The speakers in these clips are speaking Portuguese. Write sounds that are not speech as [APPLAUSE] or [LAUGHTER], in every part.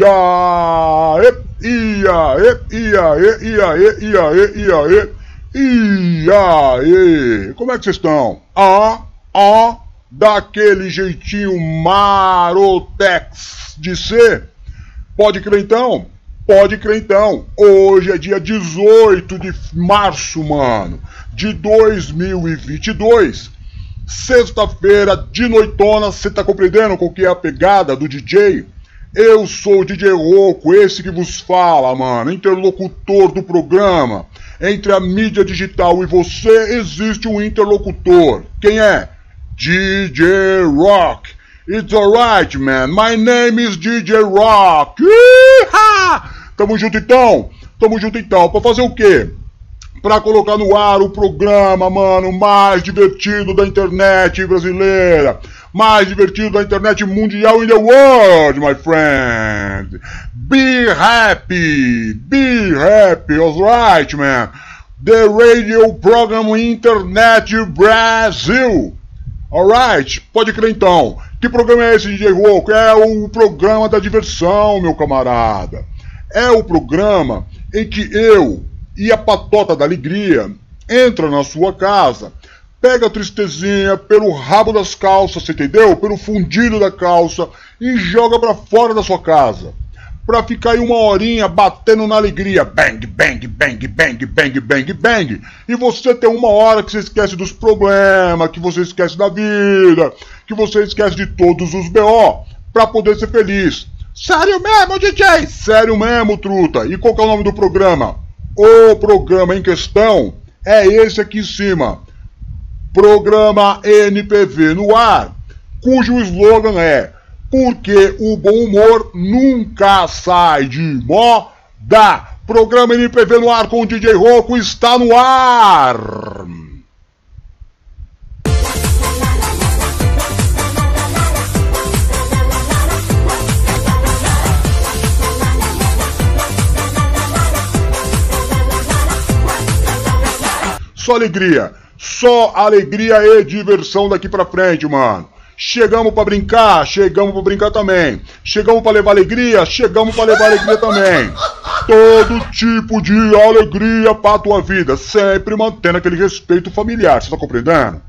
Iaê, iaê, iaê, iaê, iaê, iaê, iaê. Como é que vocês estão? Ah, ah, daquele jeitinho marotex de ser? Pode crer então? Pode crer então. Hoje é dia 18 de março, mano, de 2022. Sexta-feira de noitona, você tá compreendendo qual que é a pegada do DJ? Eu sou o DJ Roco, esse que vos fala, mano, interlocutor do programa. Entre a mídia digital e você existe um interlocutor. Quem é? DJ Rock. It's alright, man. My name is DJ Rock. Iha! Tamo junto então? Tamo junto então. Pra fazer o quê? Pra colocar no ar o programa, mano, mais divertido da internet brasileira mais divertido da internet mundial in the world, my friend. Be happy, be happy, alright, man. The radio program Internet Brasil. Alright, pode crer então. Que programa é esse, DJ Roco? É o programa da diversão, meu camarada. É o programa em que eu e a patota da alegria entra na sua casa pega a tristezinha pelo rabo das calças, entendeu? Pelo fundido da calça e joga para fora da sua casa. Pra ficar aí uma horinha batendo na alegria. Bang, bang, bang, bang, bang, bang, bang. E você tem uma hora que você esquece dos problemas, que você esquece da vida, que você esquece de todos os BO, pra poder ser feliz. Sério mesmo, DJ? Sério mesmo, truta. E qual é o nome do programa? O programa em questão é esse aqui em cima Programa NPV no ar, cujo slogan é Porque o bom humor nunca sai de moda. Programa NPV no ar com o DJ Roco está no ar. Só alegria. Só alegria e diversão daqui pra frente, mano. Chegamos para brincar, chegamos para brincar também. Chegamos para levar alegria, chegamos para levar alegria também. Todo tipo de alegria pra tua vida, sempre mantendo aquele respeito familiar, você tá compreendendo?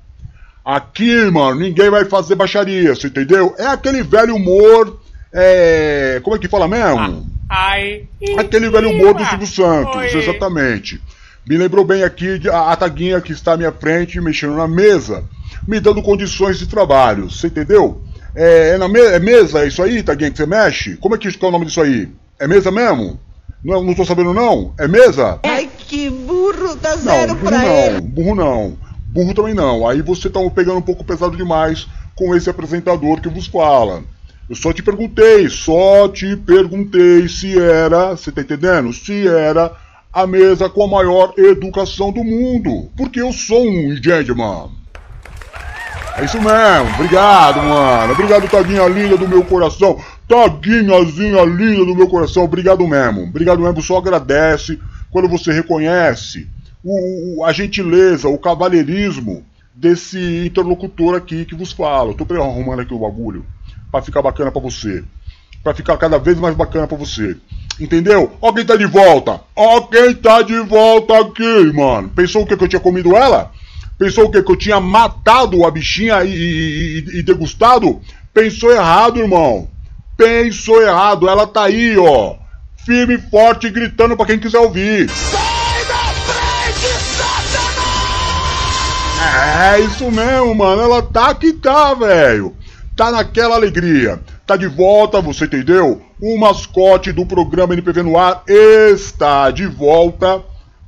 Aqui, mano, ninguém vai fazer baixaria, você entendeu? É aquele velho humor, é... como é que fala mesmo? Ai. Aquele velho humor do Silvio Santos, exatamente. Me lembrou bem aqui a, Taguinha que está à minha frente, mexendo na mesa, me dando condições de trabalho. Você entendeu? É, é, na me é mesa, é isso aí, Taguinha, que você mexe? Como é que é o nome disso aí? É mesa mesmo? Não, não tô sabendo não? É mesa? Ai, que burro, dá zero não, burro pra não, ele. Burro não, burro também não. Aí você tá pegando um pouco pesado demais com esse apresentador que vos fala. Eu só te perguntei, só te perguntei se era, você tá entendendo? Se era a mesa com a maior educação do mundo, porque eu sou um gentleman. É isso mesmo, obrigado, mano. Obrigado, taguinha linda do meu coração. Taguinhazinha linda do meu coração, obrigado mesmo. Obrigado mesmo, só agradece quando você reconhece o, o, a gentileza, o cavalheirismo desse interlocutor aqui que vos fala. Eu tô arrumando aqui o bagulho para ficar bacana para você. Para ficar cada vez mais bacana para você. Entendeu? Ó quem tá de volta. Ó quem tá de volta aqui, mano. Pensou o que, que eu tinha comido ela? Pensou o que, que eu tinha matado a bichinha e, e, e degustado? Pensou errado, irmão. Pensou errado. Ela tá aí, ó. Firme e forte, gritando pra quem quiser ouvir. É isso mesmo, mano. Ela tá que tá, velho. Tá naquela alegria. Tá de volta, você entendeu? O mascote do programa NPV no ar está de volta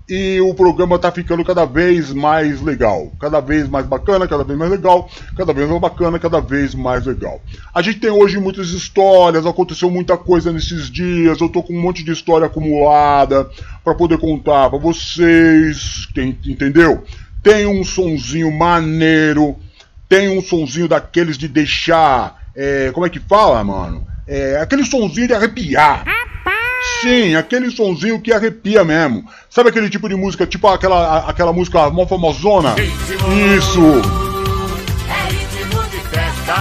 e o programa está ficando cada vez mais legal, cada vez mais bacana, cada vez mais legal, cada vez mais bacana, cada vez mais legal. A gente tem hoje muitas histórias, aconteceu muita coisa nesses dias, eu tô com um monte de história acumulada para poder contar para vocês, entendeu? Tem um sonzinho maneiro, tem um sonzinho daqueles de deixar, é, como é que fala, mano? É, aquele sonzinho de arrepiar. Sim, aquele sonzinho que arrepia mesmo. Sabe aquele tipo de música, tipo aquela, aquela música mó famosona? Isso! É ritmo de festa.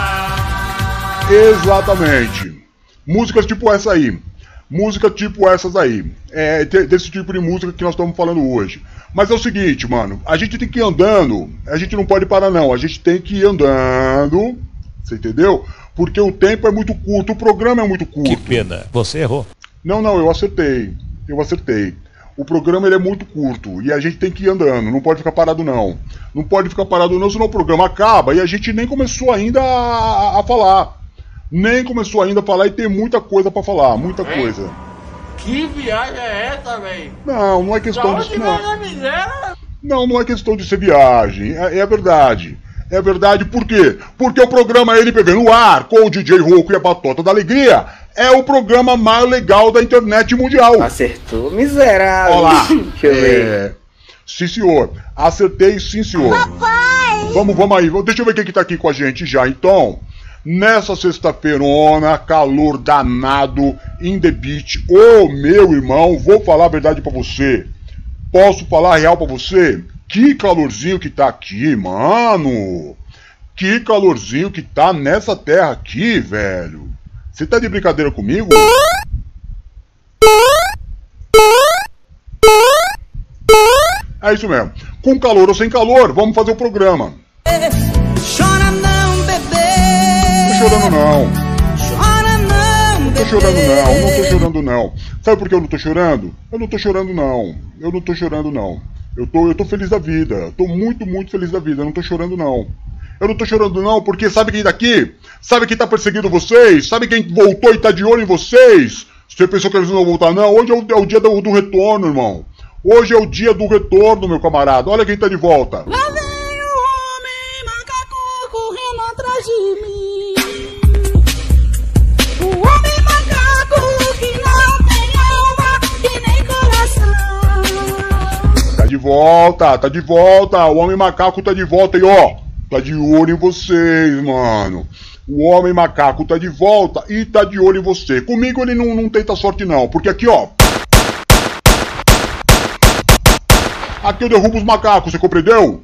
Exatamente. Músicas tipo essa aí. Música tipo essas aí. É desse tipo de música que nós estamos falando hoje. Mas é o seguinte, mano. A gente tem que ir andando. A gente não pode parar, não. A gente tem que ir andando. Você entendeu? Porque o tempo é muito curto. O programa é muito curto. Que pena. Você errou. Não, não. Eu acertei. Eu acertei. O programa ele é muito curto e a gente tem que ir andando, não pode ficar parado não. Não pode ficar parado não, senão o programa acaba e a gente nem começou ainda a, a falar. Nem começou ainda a falar e tem muita coisa para falar, muita coisa. Que viagem é essa, velho? Não, não é questão de. Não. não, não é questão de ser viagem. É, é verdade. É verdade, por quê? Porque o programa LPV no ar, com o DJ Rouco e a Batota da Alegria, é o programa mais legal da internet mundial. Acertou, miserável. Olá. [LAUGHS] Deixa eu ver. É... Sim, senhor. Acertei, sim, senhor. Papai! Vamos, vamos aí. Deixa eu ver quem que tá aqui com a gente já, então. Nessa sexta-feirona, calor danado, in the beach. Ô, meu irmão, vou falar a verdade para você. Posso falar a real para você? Que calorzinho que tá aqui, mano. Que calorzinho que tá nessa terra aqui, velho. Você tá de brincadeira comigo? É isso mesmo. Com calor ou sem calor, vamos fazer o programa. Chora não, bebê. Não tô chorando não. Chora não, Não tô chorando não, não tô chorando não. Sabe por que eu não tô chorando? Eu não tô chorando não. Eu não tô chorando não. Eu tô, eu tô feliz da vida. Tô muito, muito feliz da vida. Eu não tô chorando não. Eu não tô chorando não, porque sabe quem daqui? Sabe quem tá perseguindo vocês? Sabe quem voltou e tá de olho em vocês? Você pensou que eles não vão voltar? Não, hoje é o, é o dia do, do, retorno, irmão. Hoje é o dia do retorno, meu camarada. Olha quem tá de volta. Lá volta, tá de volta. O homem macaco tá de volta e ó, tá de olho em vocês, mano. O homem macaco tá de volta e tá de olho em você. Comigo ele não, não tenta sorte não, porque aqui ó. Aqui eu derrubo os macacos, você compreendeu?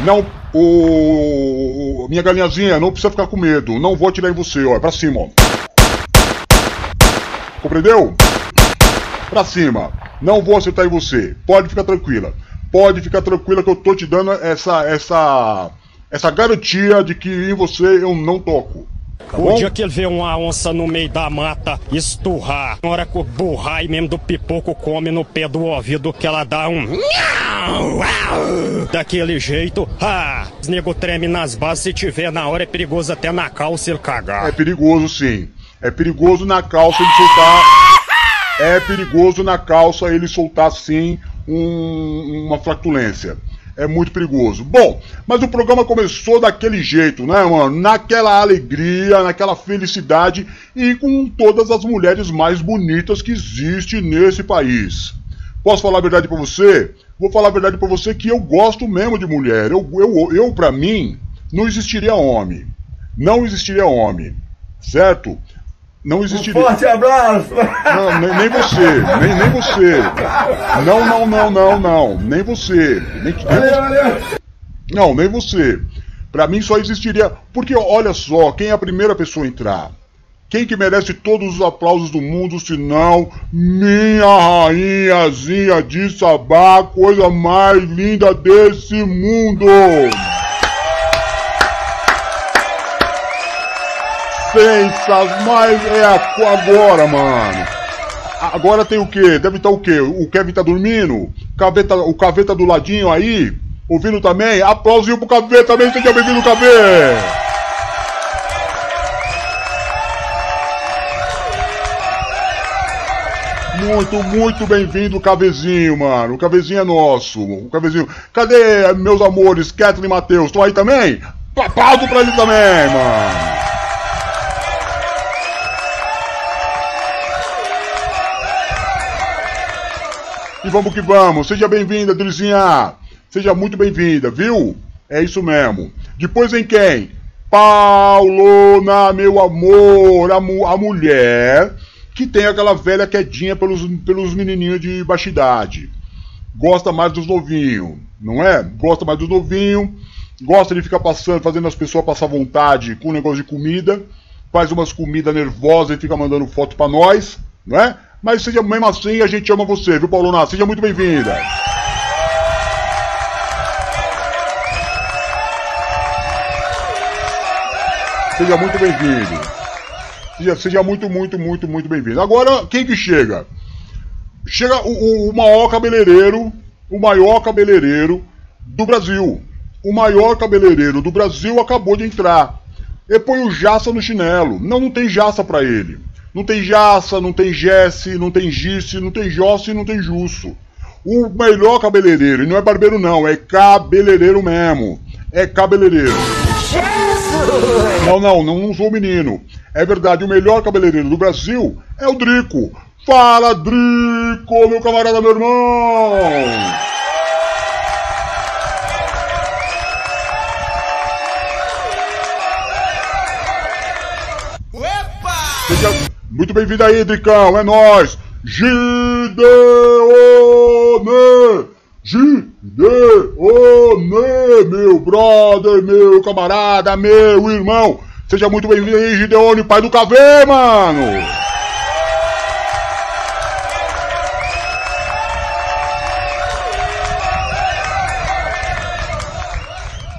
Não, o, minha galinhazinha, não precisa ficar com medo. Não vou atirar em você, ó. É pra cima, ó. Compreendeu? Pra cima. Não vou acertar em você. Pode ficar tranquila. Pode ficar tranquila que eu tô te dando essa essa essa garantia de que em você eu não toco. Tá o dia que ele vê uma onça no meio da mata esturrar, na hora que o burrai mesmo do pipoco come no pé do ouvido, que ela dá um. Daquele jeito, ah, os nego treme nas bases, se tiver na hora é perigoso até na calça ele cagar. É perigoso sim. É perigoso na calça ele soltar. É perigoso na calça ele soltar sim um, uma flatulência é muito perigoso. Bom, mas o programa começou daquele jeito, né, mano? Naquela alegria, naquela felicidade e com todas as mulheres mais bonitas que existe nesse país. Posso falar a verdade para você? Vou falar a verdade para você que eu gosto mesmo de mulher. Eu, eu, eu para mim, não existiria homem. Não existiria homem, certo? Não existiria. Um forte abraço! Não, nem, nem você, nem, nem você. Não, não, não, não, não. Nem você. Nem, valeu, valeu. Não, nem você. Pra mim só existiria. Porque olha só, quem é a primeira pessoa a entrar? Quem que merece todos os aplausos do mundo, senão minha rainhazinha de Sabá, coisa mais linda desse mundo! Mas é agora, mano. Agora tem o quê? Deve estar o quê? O Kevin tá dormindo? Caveta, o Caveta do ladinho aí? Ouvindo também? Aplausinho pro Caveta também, seja bem-vindo, Cavê! Muito, muito bem-vindo, Cavezinho, mano. O Cavezinho é nosso. O Cavezinho. Cadê meus amores, Kathleen e Matheus? Estão aí também? Aplauso pra eles também, mano. E vamos que vamos. Seja bem-vinda, Drizinha. Seja muito bem-vinda, viu? É isso mesmo. Depois vem quem? Paulona, meu amor, a, mu a mulher que tem aquela velha quedinha pelos, pelos menininhos de baixa idade. Gosta mais dos novinhos, não é? Gosta mais dos novinhos, gosta de ficar passando, fazendo as pessoas passar vontade com o negócio de comida, faz umas comidas nervosas e fica mandando foto pra nós, não é? Mas seja mesmo assim, a gente ama você, viu, Paulona? Seja muito bem-vinda. Seja muito bem-vindo. Seja, seja muito, muito, muito, muito bem-vindo. Agora, quem que chega? Chega o, o, o maior cabeleireiro, o maior cabeleireiro do Brasil. O maior cabeleireiro do Brasil acabou de entrar. E põe o Jaça no chinelo. Não, não tem Jaça pra ele. Não tem Jaça, não tem Jesse, não tem Gice, não tem Jossi, não tem Jusso. O melhor cabeleireiro, e não é barbeiro não, é cabeleireiro mesmo. É cabeleireiro. Jesus! Não, não, não, não sou menino. É verdade, o melhor cabeleireiro do Brasil é o Drico. Fala, Drico, meu camarada, meu irmão! Muito bem-vindo aí, Dricão, é nóis! Gideone! Gideone, meu brother, meu camarada, meu irmão! Seja muito bem-vindo aí, Gideone, pai do Cavê, mano!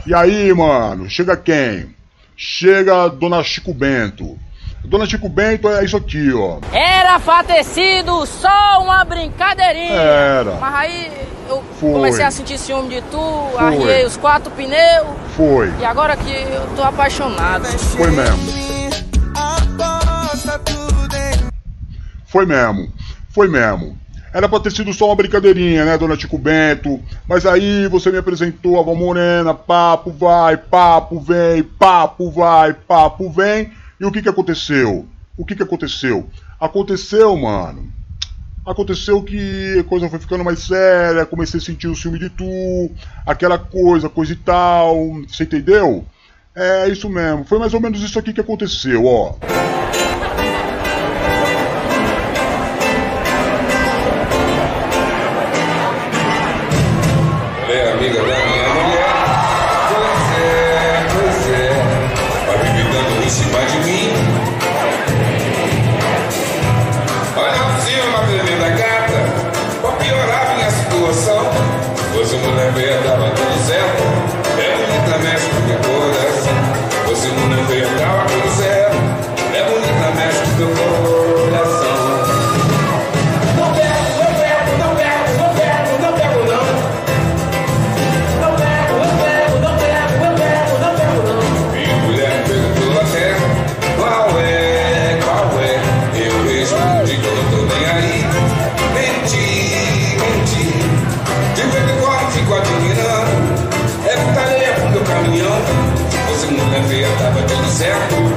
E aí, mano, chega quem? Chega Dona Chico Bento. Dona Chico Bento é isso aqui, ó. Era sido só uma brincadeirinha. Era. Mas aí eu Foi. comecei a sentir ciúme de tu, arriei os quatro pneus Foi, e agora que eu tô apaixonado. foi mesmo. Foi mesmo, foi mesmo. Era pra ter sido só uma brincadeirinha, né, dona Chico Bento? Mas aí você me apresentou a Val Morena, papo vai, papo vem, papo vai, papo vem. E o que que aconteceu? O que que aconteceu? Aconteceu, mano. Aconteceu que a coisa foi ficando mais séria, comecei a sentir o ciúme de tu, aquela coisa, coisa e tal, você entendeu? É isso mesmo, foi mais ou menos isso aqui que aconteceu, ó. Feia, tava tudo certo.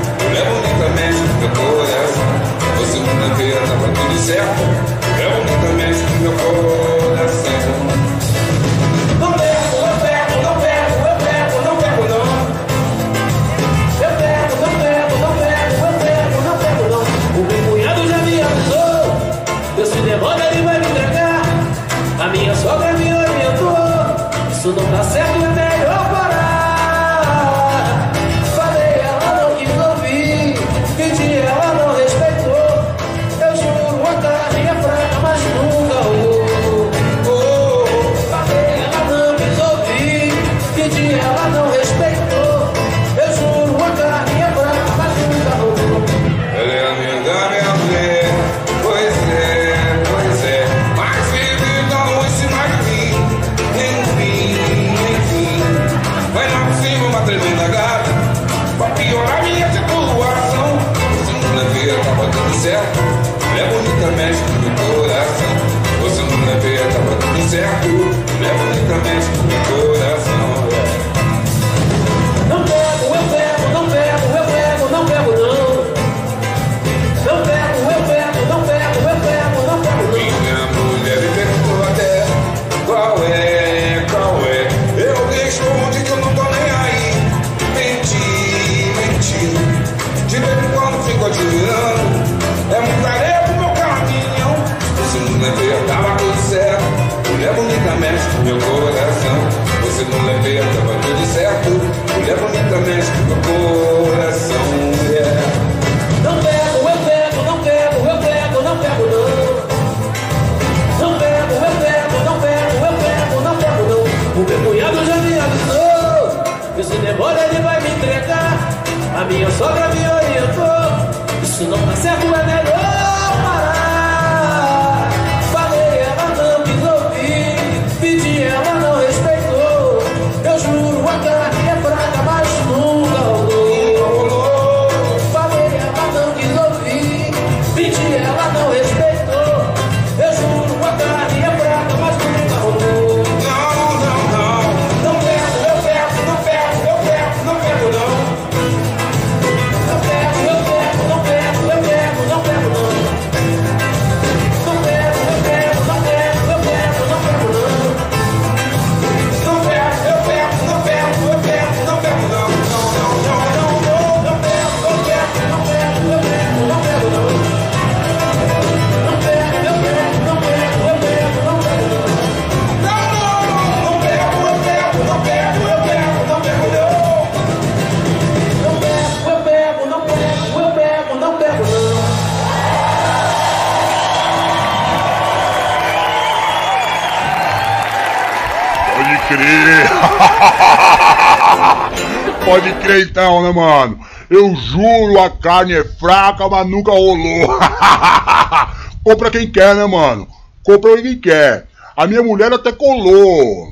Então, né, mano? Eu juro, a carne é fraca, mas nunca rolou. [LAUGHS] Compra quem quer, né, mano? Compra quem quer. A minha mulher até colou.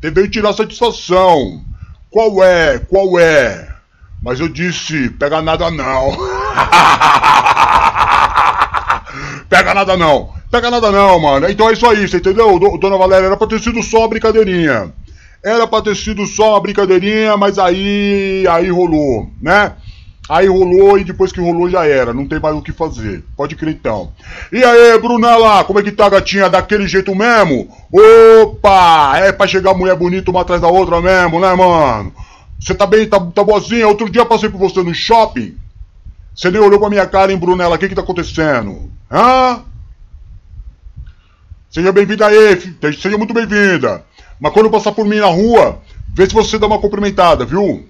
Teve tirar satisfação. Qual é? Qual é? Mas eu disse, pega nada não. [LAUGHS] pega nada não. Pega nada não, mano. Então é isso aí, você entendeu? Do- Dona Valéria, era pra ter sido só brincadeirinha. Era pra ter sido só uma brincadeirinha, mas aí. aí rolou, né? Aí rolou e depois que rolou já era, não tem mais o que fazer. Pode crer então. E aí, Brunella, como é que tá, gatinha? Daquele jeito mesmo? Opa! É pra chegar mulher bonita uma atrás da outra mesmo, né, mano? Você tá bem, tá, tá boazinha? Outro dia passei por você no shopping. Você nem olhou pra minha cara, hein, Brunella? O que que tá acontecendo? Hã? Seja bem-vinda aí, seja muito bem-vinda. Mas quando passar por mim na rua, vê se você dá uma cumprimentada, viu?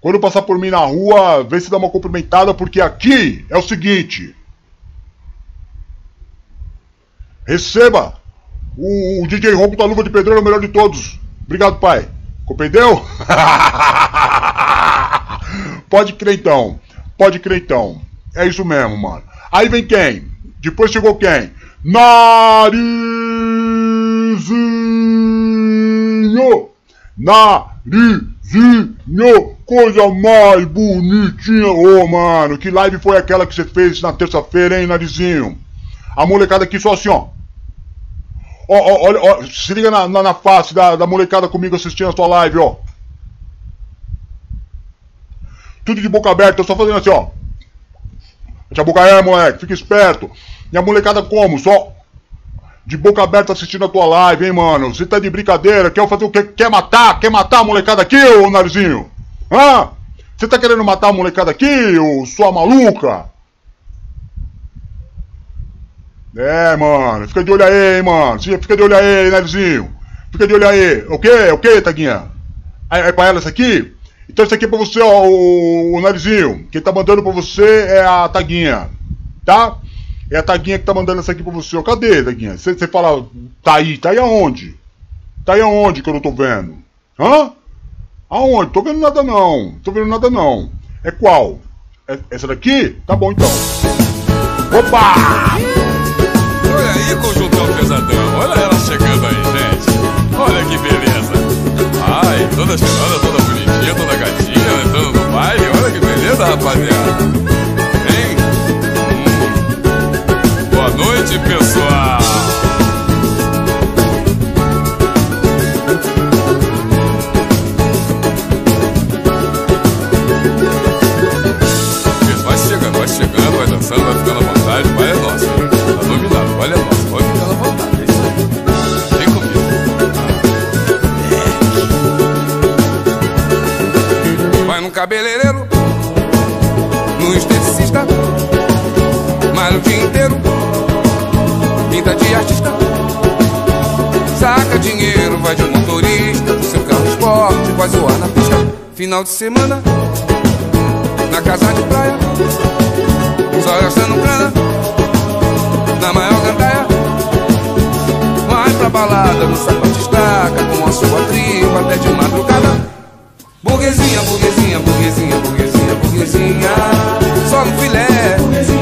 Quando passar por mim na rua, vê se dá uma cumprimentada, porque aqui é o seguinte. Receba! O, o DJ Ronco da Luva de Pedreiro é o melhor de todos. Obrigado, pai. Compreendeu? [LAUGHS] Pode crer então. Pode crer então. É isso mesmo, mano. Aí vem quem? Depois chegou quem? Narizinho! Narizinho! Coisa mais bonitinha! Ô, mano, que live foi aquela que você fez na terça-feira, hein, Narizinho? A molecada aqui só assim, ó. Ó, ó, olha, ó, se liga na, na, na face da, da molecada comigo assistindo a sua live, ó. Tudo de boca aberta, só fazendo assim, ó. Aí, moleque, fica esperto. E a molecada como? Só de boca aberta assistindo a tua live, hein, mano? Você tá de brincadeira? Quer fazer o quê? Quer matar? Quer matar a molecada aqui, ô narizinho? Hã? Você tá querendo matar a molecada aqui, ô sua maluca? É, mano, fica de olho aí, hein, mano. Fica de olho aí, narizinho. Fica de olho aí. O quê, Taguinha? É, é pra ela essa aqui? Então isso aqui é pra você, ó, o, o narizinho. Quem tá mandando pra você é a Taguinha. Tá? É a Taguinha que tá mandando essa aqui pra você. Cadê, Taguinha? Você fala, tá aí, tá aí aonde? Tá aí aonde que eu não tô vendo? Hã? Aonde? Tô vendo nada não. Tô vendo nada não. É qual? É- essa daqui? Tá bom então. Opa! Olha aí, conjuntão pesadão. Olha ela chegando aí, gente. Olha que beleza. Ai, toda cheirosa, toda bonitinha, toda gatinha, entrando no baile. Olha que beleza, rapaziada. Noite, pessoal. Vai chegando, vai chegando, vai dançando, vai ficando à vontade. Vai é nossa? Tá dominado, vai é nossa, pode ficar à vontade. É isso aí. Vem comigo. Vai no cabeleireiro, artista, saca dinheiro, vai de motorista, do seu carro esporte, vai zoar na pista. Final de semana, na casa de praia, só gastando grana, na maior gandaia. Vai pra balada, no sapato estaca, com a sua tribo até de madrugada. Burguesinha, burguesinha, burguesinha, burguesinha, burguesinha, só no filé. Burguesinha,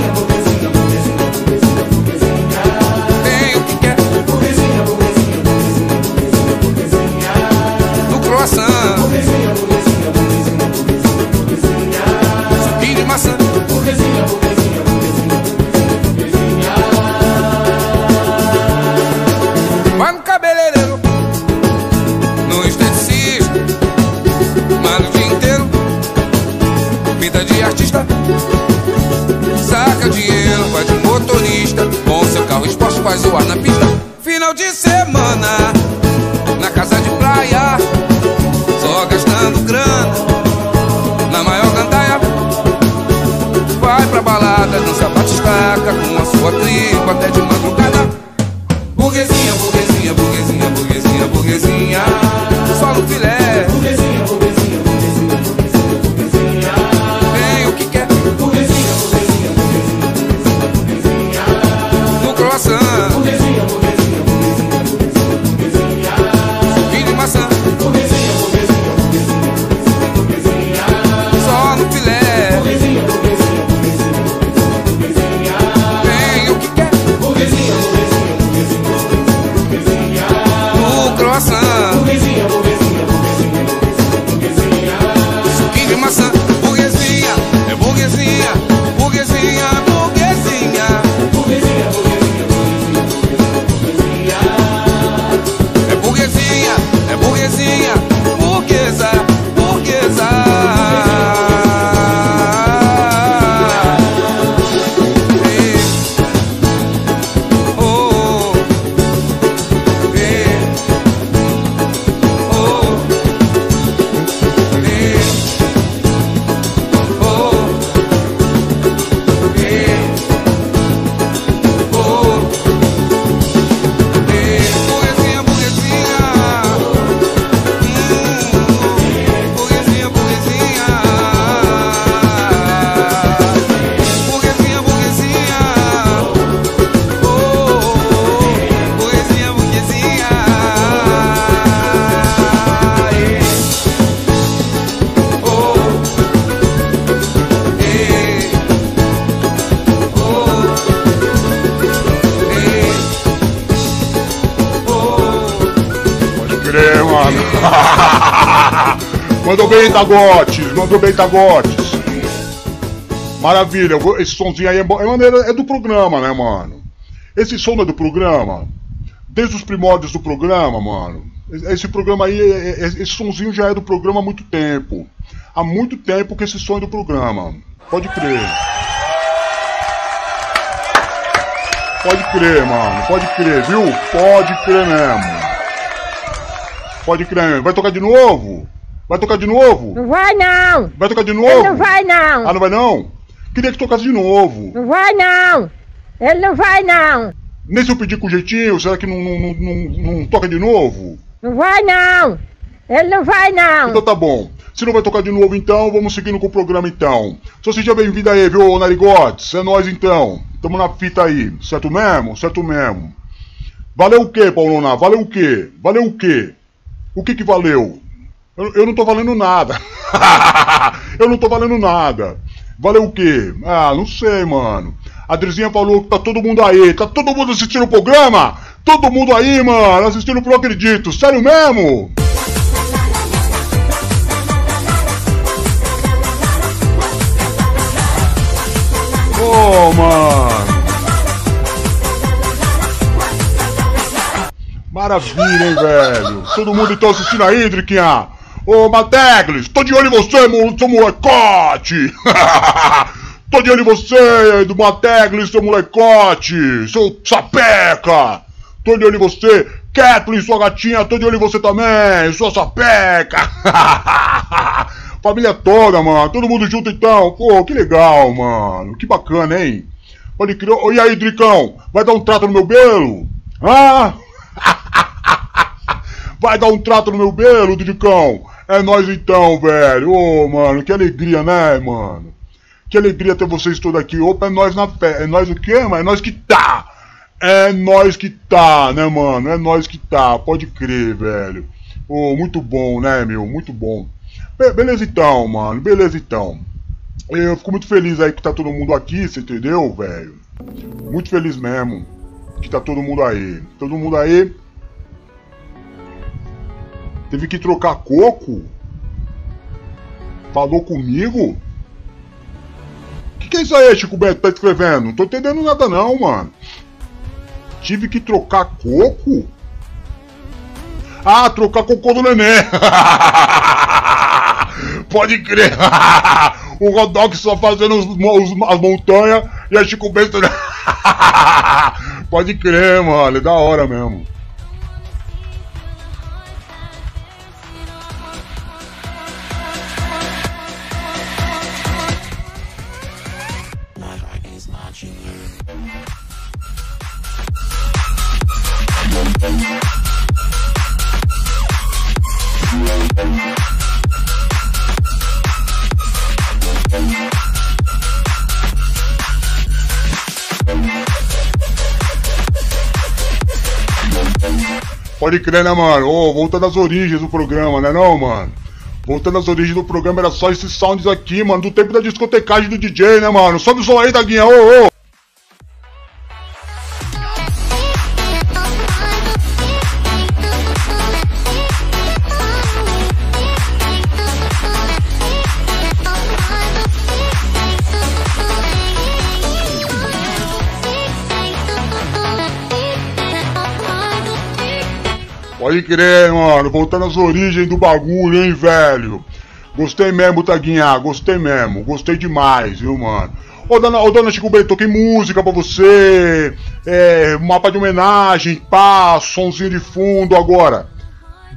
Maravilha, esse somzinho aí é, é, é do programa, né, mano? Esse som é do programa. Desde os primórdios do programa, mano. Esse programa aí, é, é, esse sonzinho já é do programa há muito tempo. Há muito tempo que esse som é do programa. Pode crer. Pode crer, mano. Pode crer, viu? Pode crer mesmo. Pode crer. Vai tocar de novo? Vai tocar de novo? Não vai não! Vai tocar de Ele novo? não vai não! Ah, não vai não? Queria que tocasse de novo. Não vai não! Ele não vai não! Nem se eu pedir com jeitinho, será que não, não, não, não- toca de novo? Não vai não! Ele não vai não! Então tá bom. Se não vai tocar de novo, então, vamos seguindo com o programa, então. Só seja bem-vindo aí, viu, Narigotes? É nóis, então. Tamo na fita aí. Certo mesmo? Certo mesmo. Valeu o quê, Paulona? Valeu o quê? Valeu o quê? O que que valeu? Eu, eu não tô valendo nada. [LAUGHS] eu não tô valendo nada. Valeu o quê? Ah, não sei, mano. A Drizinha falou que tá todo mundo aí. Tá todo mundo assistindo o programa? Todo mundo aí, mano. Assistindo pro Acredito. Sério mesmo? Ô, mano. Maravilha, hein, velho. Todo mundo então assistindo aí, Driquinha. Ô, Mateglis, tô de olho em você, seu molecote. [LAUGHS] tô de olho em você, do Mateglis, seu molecote. Seu sapeca. Tô de olho em você. Kathleen, sua gatinha, tô de olho em você também, sua sapeca. [LAUGHS] Família toda, mano. Todo mundo junto então. Pô, que legal, mano. Que bacana, hein? Pode. Ô, E aí, Dricão? Vai dar um trato no meu belo? Ah? [LAUGHS] Vai dar um trato no meu belo, Dricão? É nóis então, velho. Ô, mano, que alegria, né, mano? Que alegria ter vocês todos aqui. Opa, é nós na fé. É nós o quê, mano? É nós que tá. É nós que tá, né, mano? É nós que tá. Pode crer, velho. Ô, muito bom, né, meu? Muito bom. Be- beleza então, mano. Beleza então. Eu fico muito feliz aí que tá todo mundo aqui, você entendeu, velho? Muito feliz mesmo que tá todo mundo aí. Todo mundo aí. Teve que trocar coco? Falou comigo? Que que é isso aí, Chico Beto, tá escrevendo? Não tô entendendo nada não, mano. Tive que trocar coco? Ah, trocar cocô do neném. [LAUGHS] Pode crer. [LAUGHS] o Rodox só fazendo os, os- as montanhas e a Chico Bento. [LAUGHS] Pode crer, mano. É da hora mesmo. Pode crer, né, mano? Ô, voltando às origens do programa, né não, mano? Voltando às origens do programa, era só esses sounds aqui, mano, do tempo da discotecagem do DJ, né, mano? Sobe o som aí, Daguinha, ô, ô! Pode crer, mano. Voltando às origens do bagulho, hein, velho. Gostei mesmo, Taguinha. Gostei mesmo. Gostei demais, viu, mano. Ô, dona, ô, dona Chico Bento, toquei música pra você. É, mapa de homenagem, pá, sonzinho de fundo agora.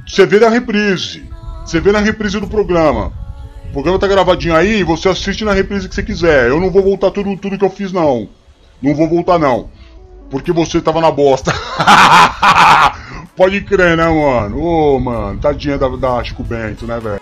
Você vê na reprise. Você vê na reprise do programa. O programa tá gravadinho aí, você assiste na reprise que você quiser. Eu não vou voltar tudo, tudo que eu fiz, não. Não vou voltar, não. Porque você tava na bosta. [LAUGHS] Pode crer, né, mano? Ô, mano, tadinha da, da Chico Bento, né, velho?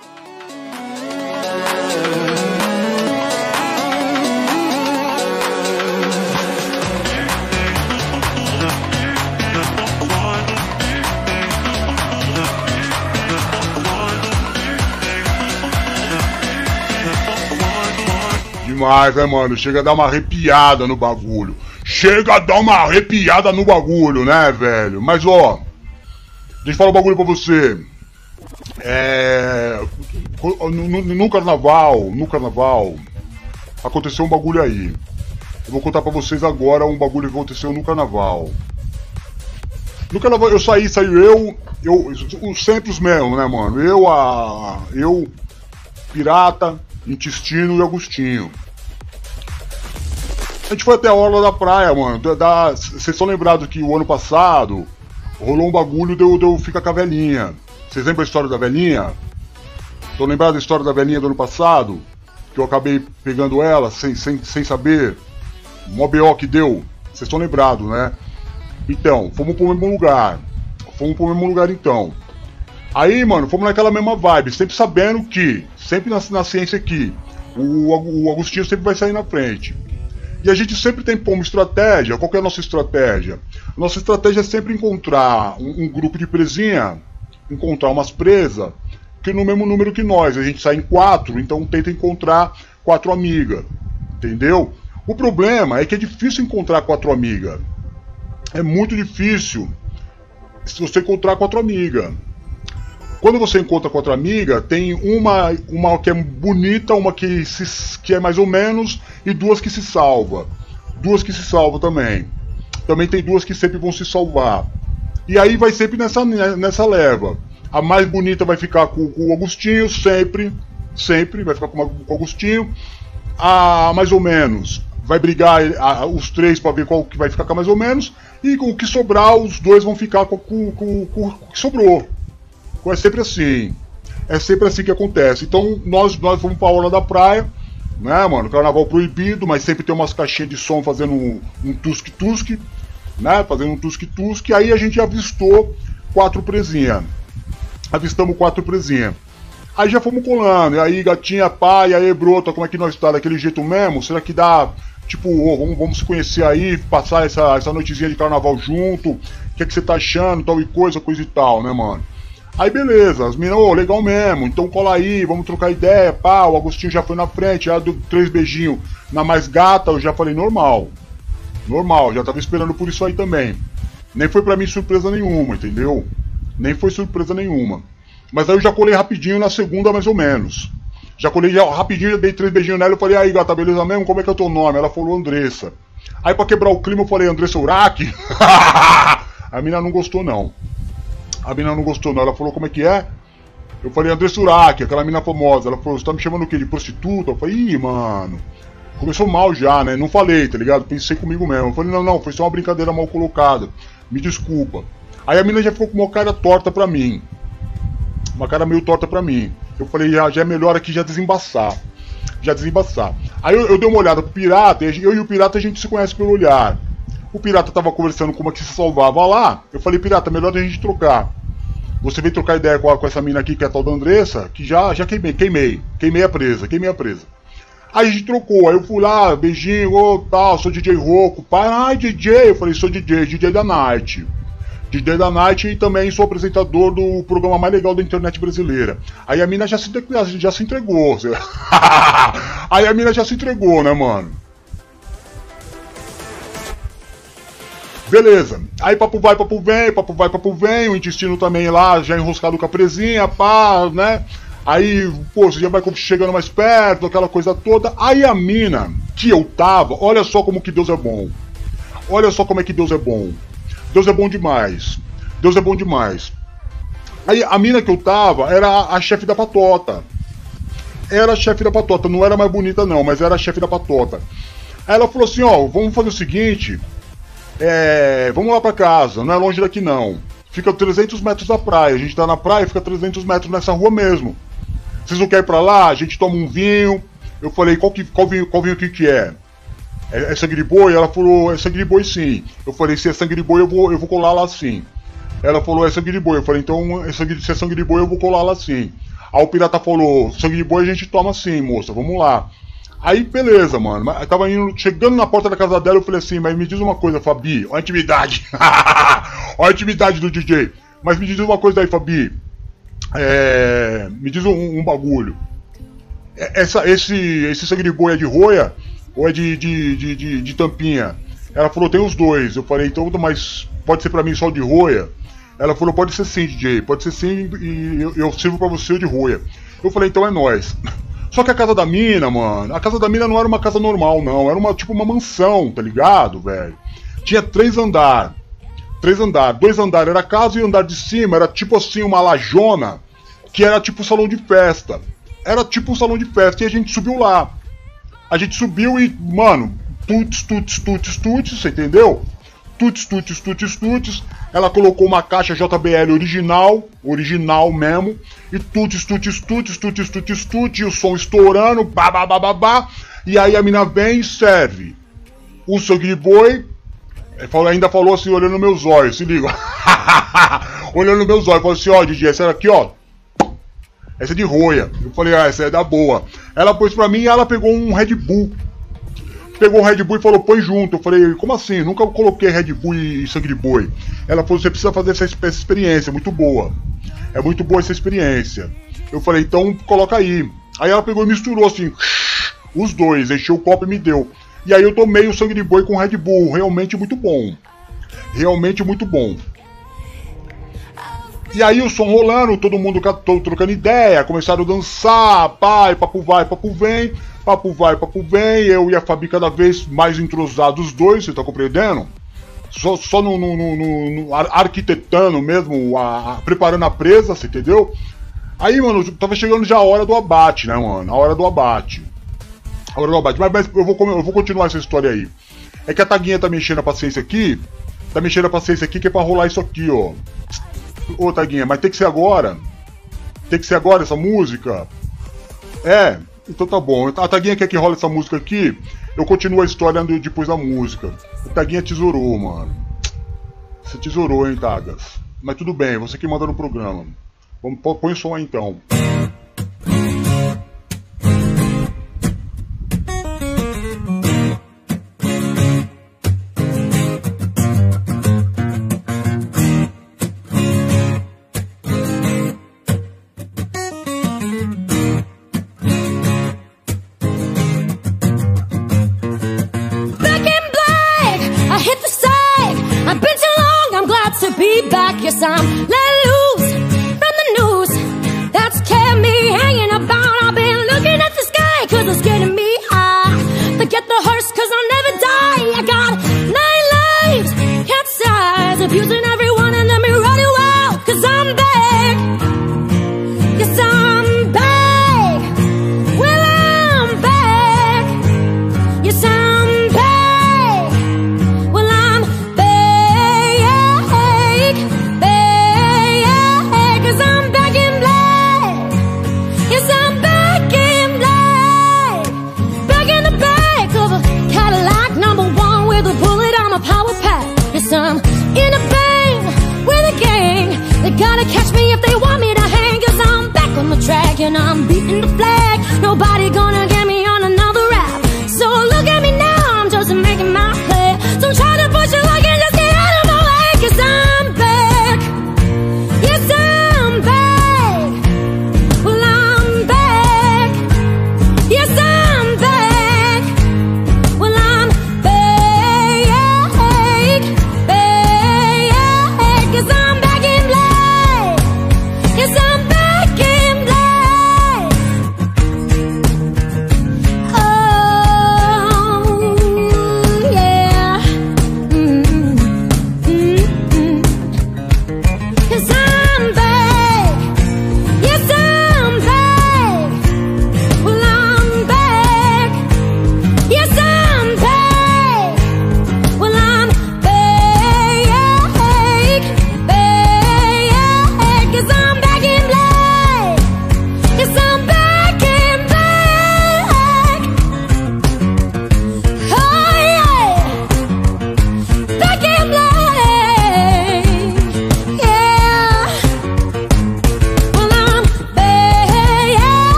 Demais, né, mano? Chega a dar uma arrepiada no bagulho. Chega a dar uma arrepiada no bagulho, né, velho? Mas ó, deixa eu falar um bagulho pra você. É, no, no- carnaval, no carnaval, aconteceu um bagulho aí. Eu vou contar pra vocês agora um bagulho que aconteceu no carnaval. No carnaval eu saí, saiu eu, eu, os centros mesmo, né, mano? Eu, a. Eu, Pirata, Intestino e Agostinho. A gente foi até a orla da praia, mano. Da- da- Vocês estão lembrados que o ano passado rolou um bagulho de eu, de eu ficar com a velhinha. Vocês lembram a história da velhinha? Estão lembrados da história da velhinha do ano passado? Que eu acabei pegando ela sem, sem, sem saber. Mó BO que deu. Vocês estão lembrados, né? Então, fomos pro mesmo lugar. Fomos pro mesmo lugar então. Aí, mano, fomos naquela mesma vibe, sempre sabendo que, sempre na, na ciência que o, o Agostinho sempre vai sair na frente. E a gente sempre tem uma estratégia. Qual é a nossa estratégia? Nossa estratégia é sempre encontrar um, um grupo de presinha, encontrar umas presas, que no mesmo número que nós. A gente sai em quatro, então tenta encontrar quatro amigas. Entendeu? O problema é que é difícil encontrar quatro amigas. É muito difícil se você encontrar quatro amigas. Quando você encontra quatro amigas, tem uma, uma que é bonita, uma que, se, que é mais ou menos, e duas que se salva. Duas que se salvam também. Também tem duas que sempre vão se salvar. E aí vai sempre nessa, nessa leva. A mais bonita vai ficar com, com o Agostinho, sempre. Sempre vai ficar com, com o Agostinho. A mais ou menos vai brigar a- os três para ver qual que vai ficar com mais ou menos. E com o que sobrar, os dois vão ficar com, com- com- com o que sobrou. É sempre assim. É sempre assim que acontece. Então nós, nós fomos pra aula da praia, né, mano? Carnaval proibido, mas sempre tem umas caixinhas de som fazendo um, tusque-tusque, né? Fazendo um tusque-tusque. Aí a gente avistou quatro presinhas. Avistamos quatro presinhas. Aí já fomos colando. E aí, gatinha, pai, aí, brota, como é que nós tá? Daquele jeito mesmo? Será que dá? Tipo, ô, vamos, vamos se conhecer aí, passar essa, essa noitezinha de carnaval junto. O que é que você tá achando? Tal e coisa, coisa e tal, né, mano? Aí beleza, as meninas, ô, legal mesmo, então cola aí, vamos trocar ideia, pá, o Agostinho já foi na frente, já deu três beijinhos na mais gata, eu já falei normal. Normal, já tava esperando por isso aí também. Nem foi pra mim surpresa nenhuma, entendeu? Nem foi surpresa nenhuma. Mas aí eu já colei rapidinho na segunda, mais ou menos. Já colei já, rapidinho, já dei três beijinhos nela, eu falei, aí gata, beleza mesmo? Como é que é o teu nome? Ela falou Andressa. Aí pra quebrar o clima eu falei, Andressa Uraki? [LAUGHS] A mina não gostou não. A mina não gostou, não. Ela falou, como é que é? Eu falei, André Surak, aquela mina famosa. Ela falou, você tá me chamando o quê? De prostituta? Eu falei, ih, mano. Começou mal já, né? Não falei, tá ligado? Pensei comigo mesmo. Eu falei, não, não, foi só uma brincadeira mal colocada. Me desculpa. Aí a mina já ficou com uma cara torta pra mim. Uma cara meio torta pra mim. Eu falei, já, já é melhor aqui já desembaçar. Já desembaçar. Aí eu, eu dei uma olhada pro pirata, eu e o pirata a gente se conhece pelo olhar. O pirata tava conversando com uma que se salvava lá. Eu falei, pirata, melhor a gente trocar. Você vem trocar ideia com, a- com essa mina aqui, que é a tal da Andressa, que já, já queimei, queimei. Queimei a presa, queimei a presa. Aí a gente trocou, aí eu fui lá, beijinho, ô, tal, sou DJ Roco. Pai, ai, DJ, eu falei, sou DJ, DJ da Night. DJ da Night e também sou apresentador do programa mais legal da internet brasileira. Aí a mina já se, já se entregou. [LAUGHS] aí a mina já se entregou, né, mano? Beleza. Aí papo vai, papo vem, papo vai, papo vem, o intestino também lá, já enroscado com a presinha, pá, né? Aí, pô, você já vai chegando mais perto, aquela coisa toda. Aí a mina que eu tava, olha só como que Deus é bom. Olha só como é que Deus é bom. Deus é bom demais. Deus é bom demais. Aí a mina que eu tava era a, a chefe da patota. Era a chefe da patota, não era mais bonita não, mas era a chefe da patota. Aí ela falou assim, ó, vamos fazer o seguinte, é, vamos lá pra casa, não é longe daqui não. Fica 300 metros da praia, a gente tá na praia, fica 300 metros nessa rua mesmo. Vocês não querem ir pra lá? A gente toma um vinho. Eu falei, qual, que, qual vinho, qual vinho que que é? É, é sangue de boi? Ela falou, é sangue de boi sim. Eu falei, se é sangue de boi, eu vou, eu vou colar lá sim. Ela falou, é sangue de boi. Eu falei, então, é sangue, se é sangue de boi, eu vou colar lá sim. Aí o pirata falou, sangue de boi a gente toma sim, moça, vamos lá. Aí, beleza, mano. Eu tava indo, chegando na porta da casa dela, eu falei assim, mas me diz uma coisa, Fabi, olha a intimidade. [LAUGHS] olha a intimidade do DJ. Mas me diz uma coisa aí, Fabi. É, me diz um, um bagulho. É- Essa, esse, esse sangue de boi é de roia ou é de, de, de, de, de tampinha? Ela falou, tem os dois. Eu falei, então, mas pode ser pra mim só de roia? Ela falou, pode ser sim, DJ, pode ser sim e eu, eu sirvo pra você de roia. Eu falei, então é nóis. [LAUGHS] Só que a casa da mina, mano, a casa da mina não era uma casa normal, não. Era uma tipo uma mansão, tá ligado, velho? Tinha três andar. Três andar. Dois andares era casa e o andar de cima era tipo assim, uma lajona, que era tipo um salão de festa. Era tipo um salão de festa e a gente subiu lá. A gente subiu e, mano, tuts, tuts, tuts, tuts, você entendeu? Tuts, tuts, tuts, tuts. Ela colocou uma caixa JBL original, original mesmo, e tuts, tuts, tuts, tuts, tuts, tuts, e o som estourando, ba, ba, ba, ba, ba. E aí a mina vem e serve o sangue de boi. Ainda falou assim, olhando meus olhos, se liga. [LAUGHS] olhando meus olhos, falou assim, ó, DJ, essa aqui, ó, essa é de roia. Eu falei, ah, essa é da boa. Ela pôs pra mim e ela pegou um Red Bull. Pegou um Red Bull e falou, põe junto. Eu falei, como assim? Nunca coloquei Red Bull e sangue de boi. Ela falou, você precisa fazer essa, essa experiência, é muito boa. É muito boa essa experiência. Eu falei, então coloca aí. Aí ela pegou e misturou assim, [LAUGHS] os dois, encheu o copo e me deu. E aí eu tomei o sangue de boi com Red Bull, realmente muito bom. Realmente muito bom. E aí o som rolando, todo mundo trocando ideia, começaram a dançar, pai, papo vai, papo vem, papo vai, papo vem, eu e a Fabi cada vez mais entrosados os dois, você tá compreendendo? Só, só no, no- no- no- no ar- arquitetando mesmo, a- a- preparando a presa, você entendeu? Aí, mano, tava chegando já a hora do abate, né, mano? A hora do abate. A hora do abate. Mas, mas eu, vou, eu vou continuar essa história aí. É que a Taguinha tá me enchendo a paciência aqui. Tá me enchendo a paciência aqui que é pra rolar isso aqui, ó. Ô, Taguinha, mas tem que ser agora? Tem que ser agora essa música? É, então tá bom. A Taguinha quer que role essa música aqui. Eu continuo a história depois da música. A Taguinha tesourou, mano. Você tesourou, hein, Tagas? Mas tudo bem, você que manda no programa. Vamos, põe o som aí então.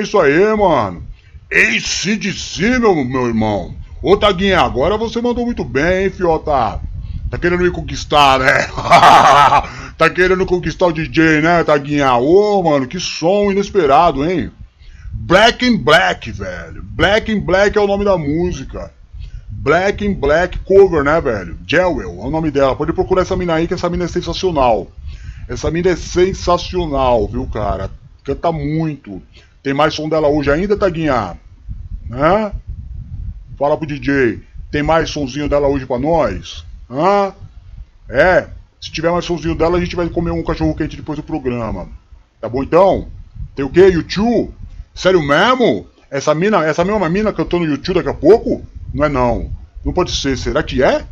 É isso aí, mano? ACDC, meu, meu irmão! Ô, Taguinha, agora você mandou muito bem, hein, Fiota? Tá querendo me conquistar, né? [LAUGHS] tá querendo conquistar o DJ, né, Taguinha? Ô, mano, que som inesperado, hein? Black in Black, velho. Black in Black é o nome da música. Black in Black cover, né, velho? Jewel é o nome dela. Pode procurar essa mina aí, que essa mina é sensacional. Essa mina é sensacional, viu, cara? Canta muito. Tem mais som dela hoje ainda, Taguinha? Hã? Fala pro DJ. Tem mais sonzinho dela hoje pra nós? Hã? É. Se tiver mais sonzinho dela, a gente vai comer um cachorro quente depois do programa. Tá bom então? Tem o quê? YouTube? Sério mesmo? Essa mina, essa mesma mina cantando no YouTube daqui a pouco? Não é não. Não pode ser. Será que é?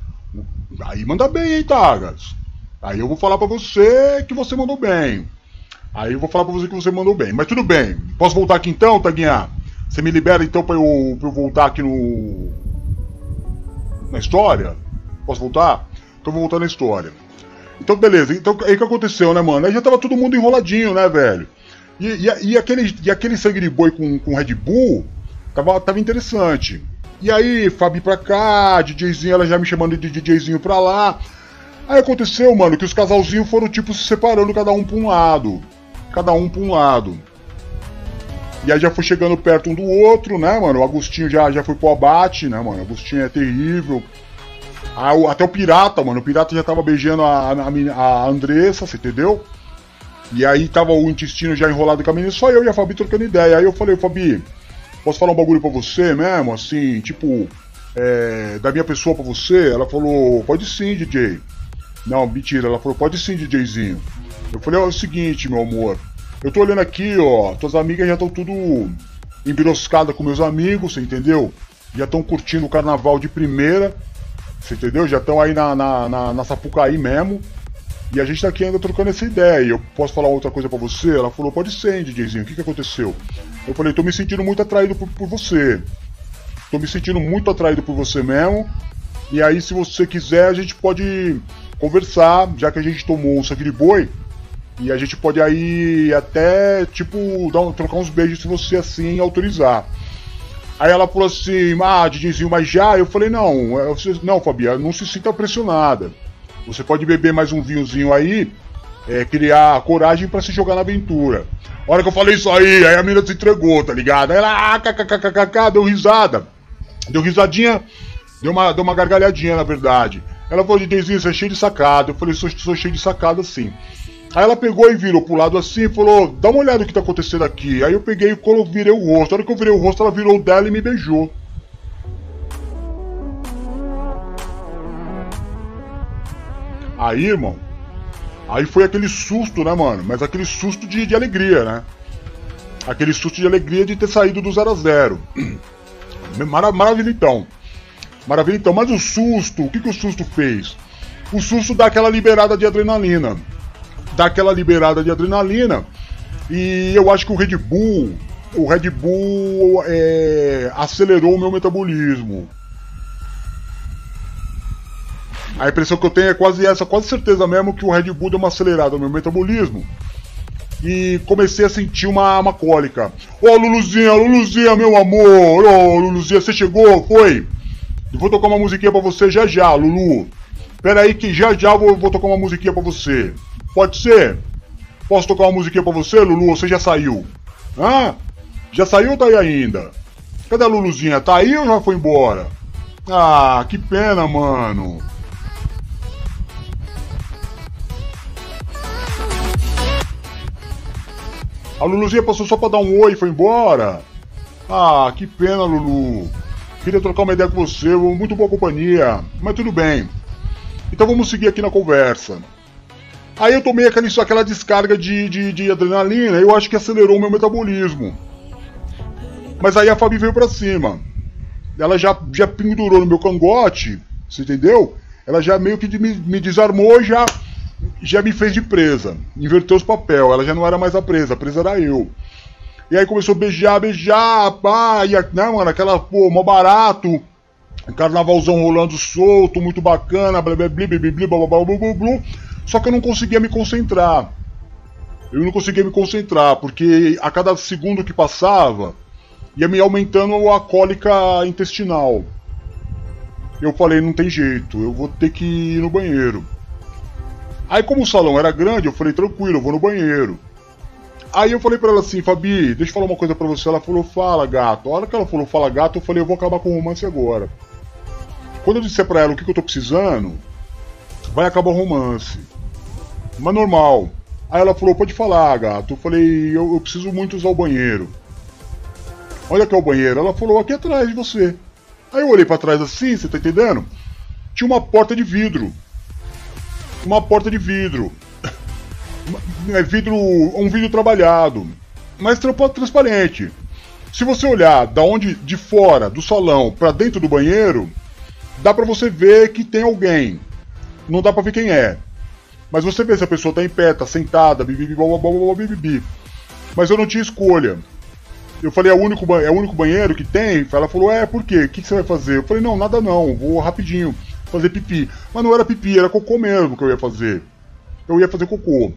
Aí manda bem, hein, Tagas? Aí eu vou falar pra você que você mandou bem. Aí eu vou falar pra você que você mandou bem. Mas tudo bem. Posso voltar aqui então, Taguinha? Você me libera então pra eu, pra eu voltar aqui no. Na história? Posso voltar? Então eu vou voltar na história. Então, beleza. Então, aí que aconteceu, né, mano? Aí já tava todo mundo enroladinho, né, velho? E, e, e aquele, e aquele sangue de boi com, com Red Bull tava, tava interessante. E aí, Fabi pra cá, DJzinho, ela já me chamando de DJzinho pra lá. Aí aconteceu, mano, que os casalzinhos foram tipo se separando, cada um pra um lado. Cada um pra um lado. E aí já foi chegando perto um do outro, né, mano? O Agostinho já, já foi pro abate, né, mano? O Agostinho é terrível. Ah, até o Pirata, mano. O Pirata já tava beijando a, a, a, Andressa, você entendeu? E aí tava o intestino já enrolado com a menina, só eu e a Fabi trocando ideia. Aí eu falei, Fabi, posso falar um bagulho pra você mesmo? Assim, tipo, é, da minha pessoa pra você? Ela falou, pode sim, DJ. Não, mentira, ela falou, pode sim, DJzinho. Eu falei, é o seguinte, meu amor. Eu tô olhando aqui, ó, tuas amigas já estão tudo embiroscadas com meus amigos, você entendeu? Já estão curtindo o carnaval de primeira, você entendeu? Já estão aí na, na, na, na Sapucaí mesmo. E a gente tá aqui ainda trocando essa ideia. E eu posso falar outra coisa pra você? Ela falou, pode ser, DJzinho, o que que aconteceu? Eu falei, tô me sentindo muito atraído por, por você. Tô me sentindo muito atraído por você mesmo. E aí, se você quiser, a gente pode conversar, já que a gente tomou o sangue de boi. E a gente pode aí até, tipo, dar um- trocar uns beijos se você assim autorizar. Aí ela falou assim, ah, DJzinho, mas já? Eu falei, não, é, você- não, Fabiana, não se sinta pressionada. Você pode beber mais um vinhozinho aí, é, criar coragem pra se jogar na aventura. A hora que eu falei isso aí, aí a menina se entregou, tá ligado? Aí ela, ah, kkkk, deu risada. Deu risadinha, deu uma, deu uma gargalhadinha, na verdade. Ela falou, DJzinho, você é cheio de sacada. Eu falei, sou, sou cheio de sacada sim. Aí ela pegou e virou pro lado assim e falou, dá uma olhada no que tá acontecendo aqui. Aí eu peguei e virei o rosto. A hora que eu virei o rosto, ela virou o dela e me beijou. Aí, irmão, aí foi aquele susto, né, mano? Mas aquele susto de, de alegria, né? Aquele susto de alegria de ter saído do 0 a 0 [CLEARS THROAT] Mara, Maravilha então. Maravilha então. Mas o susto, o que, que o susto fez? O susto dá aquela liberada de adrenalina. Dá aquela liberada de adrenalina. E eu acho que o Red Bull, o Red Bull é, acelerou o meu metabolismo. A impressão que eu tenho é quase essa, quase certeza mesmo que o Red Bull deu uma acelerada no meu metabolismo. E comecei a sentir uma, uma cólica. Ô Luluzinha, Luluzinha, meu amor! Ô Luluzinha, você chegou? Foi? Eu vou tocar uma musiquinha pra você já já, Lulu. Pera aí que já já eu vou, vou tocar uma musiquinha pra você. Pode ser? Posso tocar uma musiquinha pra você, Lulu? Você já saiu? Hã? Já saiu ou tá aí ainda? Cadê a Luluzinha? Tá aí ou já foi embora? Ah, que pena, mano. A Luluzinha passou só pra dar um oi e foi embora. Ah, que pena, Lulu. Queria trocar uma ideia com você, muito boa companhia. Mas tudo bem. Então vamos seguir aqui na conversa. Aí eu tomei aquele, aquela descarga de, de, de adrenalina, eu acho que acelerou o meu metabolismo. Mas aí a Fabi veio pra cima. Ela já, já pendurou no meu cangote, você entendeu? Ela já meio que me, me desarmou, já, já me fez de presa. Inverteu os papel, ela já não era mais a presa, a presa era eu. E aí começou a beijar, beijar, pá, e, né, mano, aquela, pô, mó barato. Carnavalzão rolando solto, muito bacana, blá blá blá blá blá blá blá blá blá blá. Só que eu não conseguia me concentrar. Eu não conseguia me concentrar, porque a cada segundo que passava, ia me aumentando a cólica intestinal. Eu falei, não tem jeito, eu vou ter que ir no banheiro. Aí como o salão era grande, eu falei, tranquilo, eu vou no banheiro. Aí eu falei pra ela assim, Fabi, deixa eu falar uma coisa pra você. Ela falou, fala gato. A hora que ela falou, fala gato, eu falei, eu vou acabar com o romance agora. Quando eu disser pra ela o que, que eu tô precisando, vai acabar o romance. Mas normal. Aí ela falou, pode falar, gato. Eu falei, eu, eu preciso muito usar o banheiro. Olha aqui é o banheiro. Ela falou, aqui atrás de você. Aí eu olhei pra trás assim, você tá entendendo? Tinha uma porta de vidro. Uma porta de vidro. [LAUGHS] É vidro. um vidro trabalhado. Mas transparente. Se você olhar da onde de fora do salão pra dentro do banheiro, dá pra você ver que tem alguém. Não dá pra ver quem é. Mas você vê se a pessoa tá em pé, tá sentada, bibibi, bibibi. Mas eu não tinha escolha. Eu falei, é o único, é o único banheiro que tem? Ela falou, é, por quê? O que, que você vai fazer? Eu falei, não, nada não, vou rapidinho fazer pipi. Mas não era pipi, era cocô mesmo que eu ia fazer. Eu ia fazer cocô.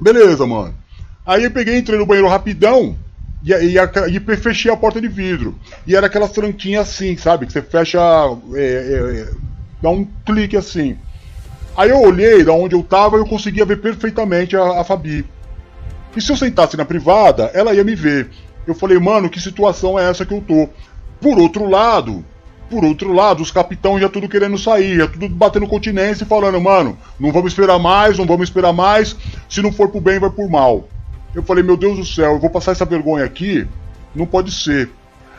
Beleza, mano. Aí eu peguei, entrei no banheiro rapidão e, e, e fechei a porta de vidro. E era aquelas tranquinhas assim, sabe? Que você fecha. é, é, é, dá um clique assim. Aí eu olhei da onde eu tava e eu conseguia ver perfeitamente a, a Fabi. E se eu sentasse na privada, ela ia me ver. Eu falei, mano, que situação é essa que eu tô? Por outro lado, por outro lado, os capitães já tudo querendo sair, já tudo batendo continência e falando, mano, não vamos esperar mais, não vamos esperar mais, se não for pro bem, vai por mal. Eu falei, meu Deus do céu, eu vou passar essa vergonha aqui? Não pode ser.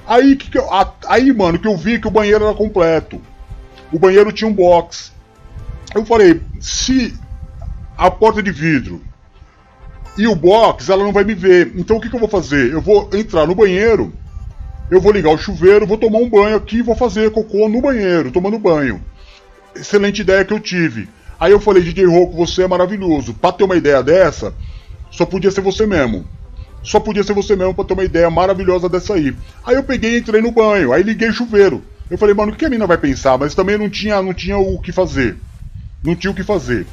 Aí, que que eu- aí mano, que eu vi que o banheiro era completo. O banheiro tinha um box. Eu falei, se a porta de vidro e o box, ela não vai me ver. Então o que, que eu vou fazer? Eu vou entrar no banheiro, eu vou ligar o chuveiro, vou tomar um banho aqui e vou fazer cocô no banheiro, tomando banho. Excelente ideia que eu tive. Aí eu falei, DJ Roco, você é maravilhoso. Pra ter uma ideia dessa, só podia ser você mesmo. Só podia ser você mesmo pra ter uma ideia maravilhosa dessa aí. Aí eu peguei e entrei no banho, aí liguei o chuveiro. Eu falei, mano, o que a mina vai pensar? Mas também não tinha, não tinha o que fazer. Não tinha o que fazer.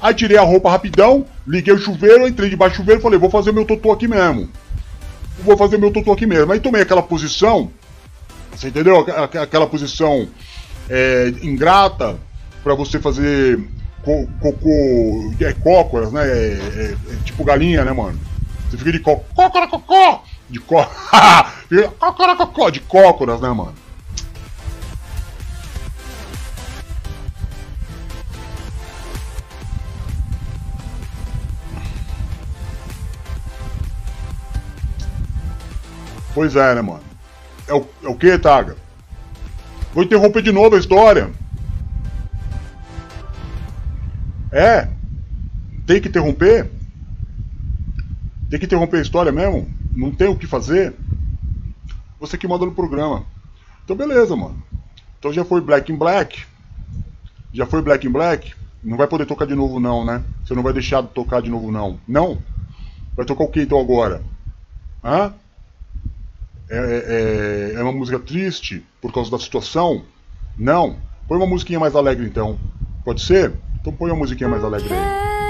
Aí tirei a roupa rapidão, liguei o chuveiro, entrei debaixo do chuveiro e falei, vou fazer meu totô aqui mesmo. Vou fazer meu totô aqui mesmo. Aí tomei aquela posição, você entendeu? Aqu- aqu- Aquela posição é, ingrata pra você fazer co- cocô, é cócoras, né? É, é- é tipo galinha, né, mano? Você fica de có, cócoracocó, de có, [LAUGHS] de cócoras, né, mano? Pois é, né, mano? É o, é o que, Taga? Vou interromper de novo a história. É? Tem que interromper? Tem que interromper a história mesmo? Não tem o que fazer? Você que manda no programa. Então beleza, mano. Então já foi Black in Black. Já foi Black in Black. Não vai poder tocar de novo não, né? Você não vai deixar de tocar de novo não. Não? Vai tocar o que então agora? Hã? É, é- é uma música triste por causa da situação? Não. Põe uma musiquinha mais alegre então. Pode ser? Então põe uma musiquinha mais alegre aí.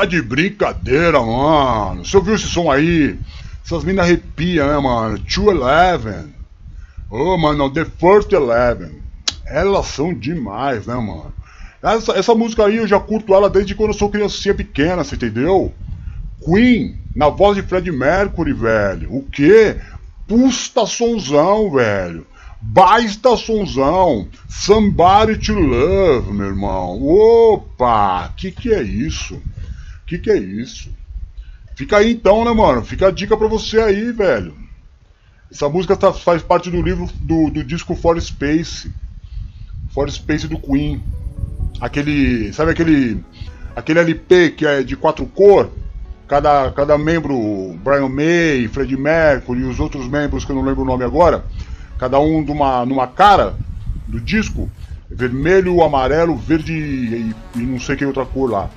Tá de brincadeira, mano! Você ouviu esse som aí? Essas minas arrepiam, né, mano? 211. Ô, mano, The First Eleven. Elas são demais, né, mano? Essa, essa música aí eu já curto ela desde quando eu sou criancinha pequena, você entendeu? Queen, na voz de Fred Mercury, velho. O quê? Pusta sonzão, velho. Baita sonzão. Somebody to love, meu irmão. Opa, que que é isso? Que que é isso? Fica aí então, né, mano? Fica a dica pra você aí, velho. Essa música tá- faz parte do livro do, do disco For Space. For Space do Queen. Aquele. Sabe aquele. Aquele LP que é de quatro cor? Cada, cada membro, Brian May, Fred Mercury e os outros membros que eu não lembro o nome agora, cada um numa, numa cara do disco, vermelho, amarelo, verde e, e não sei que outra cor lá.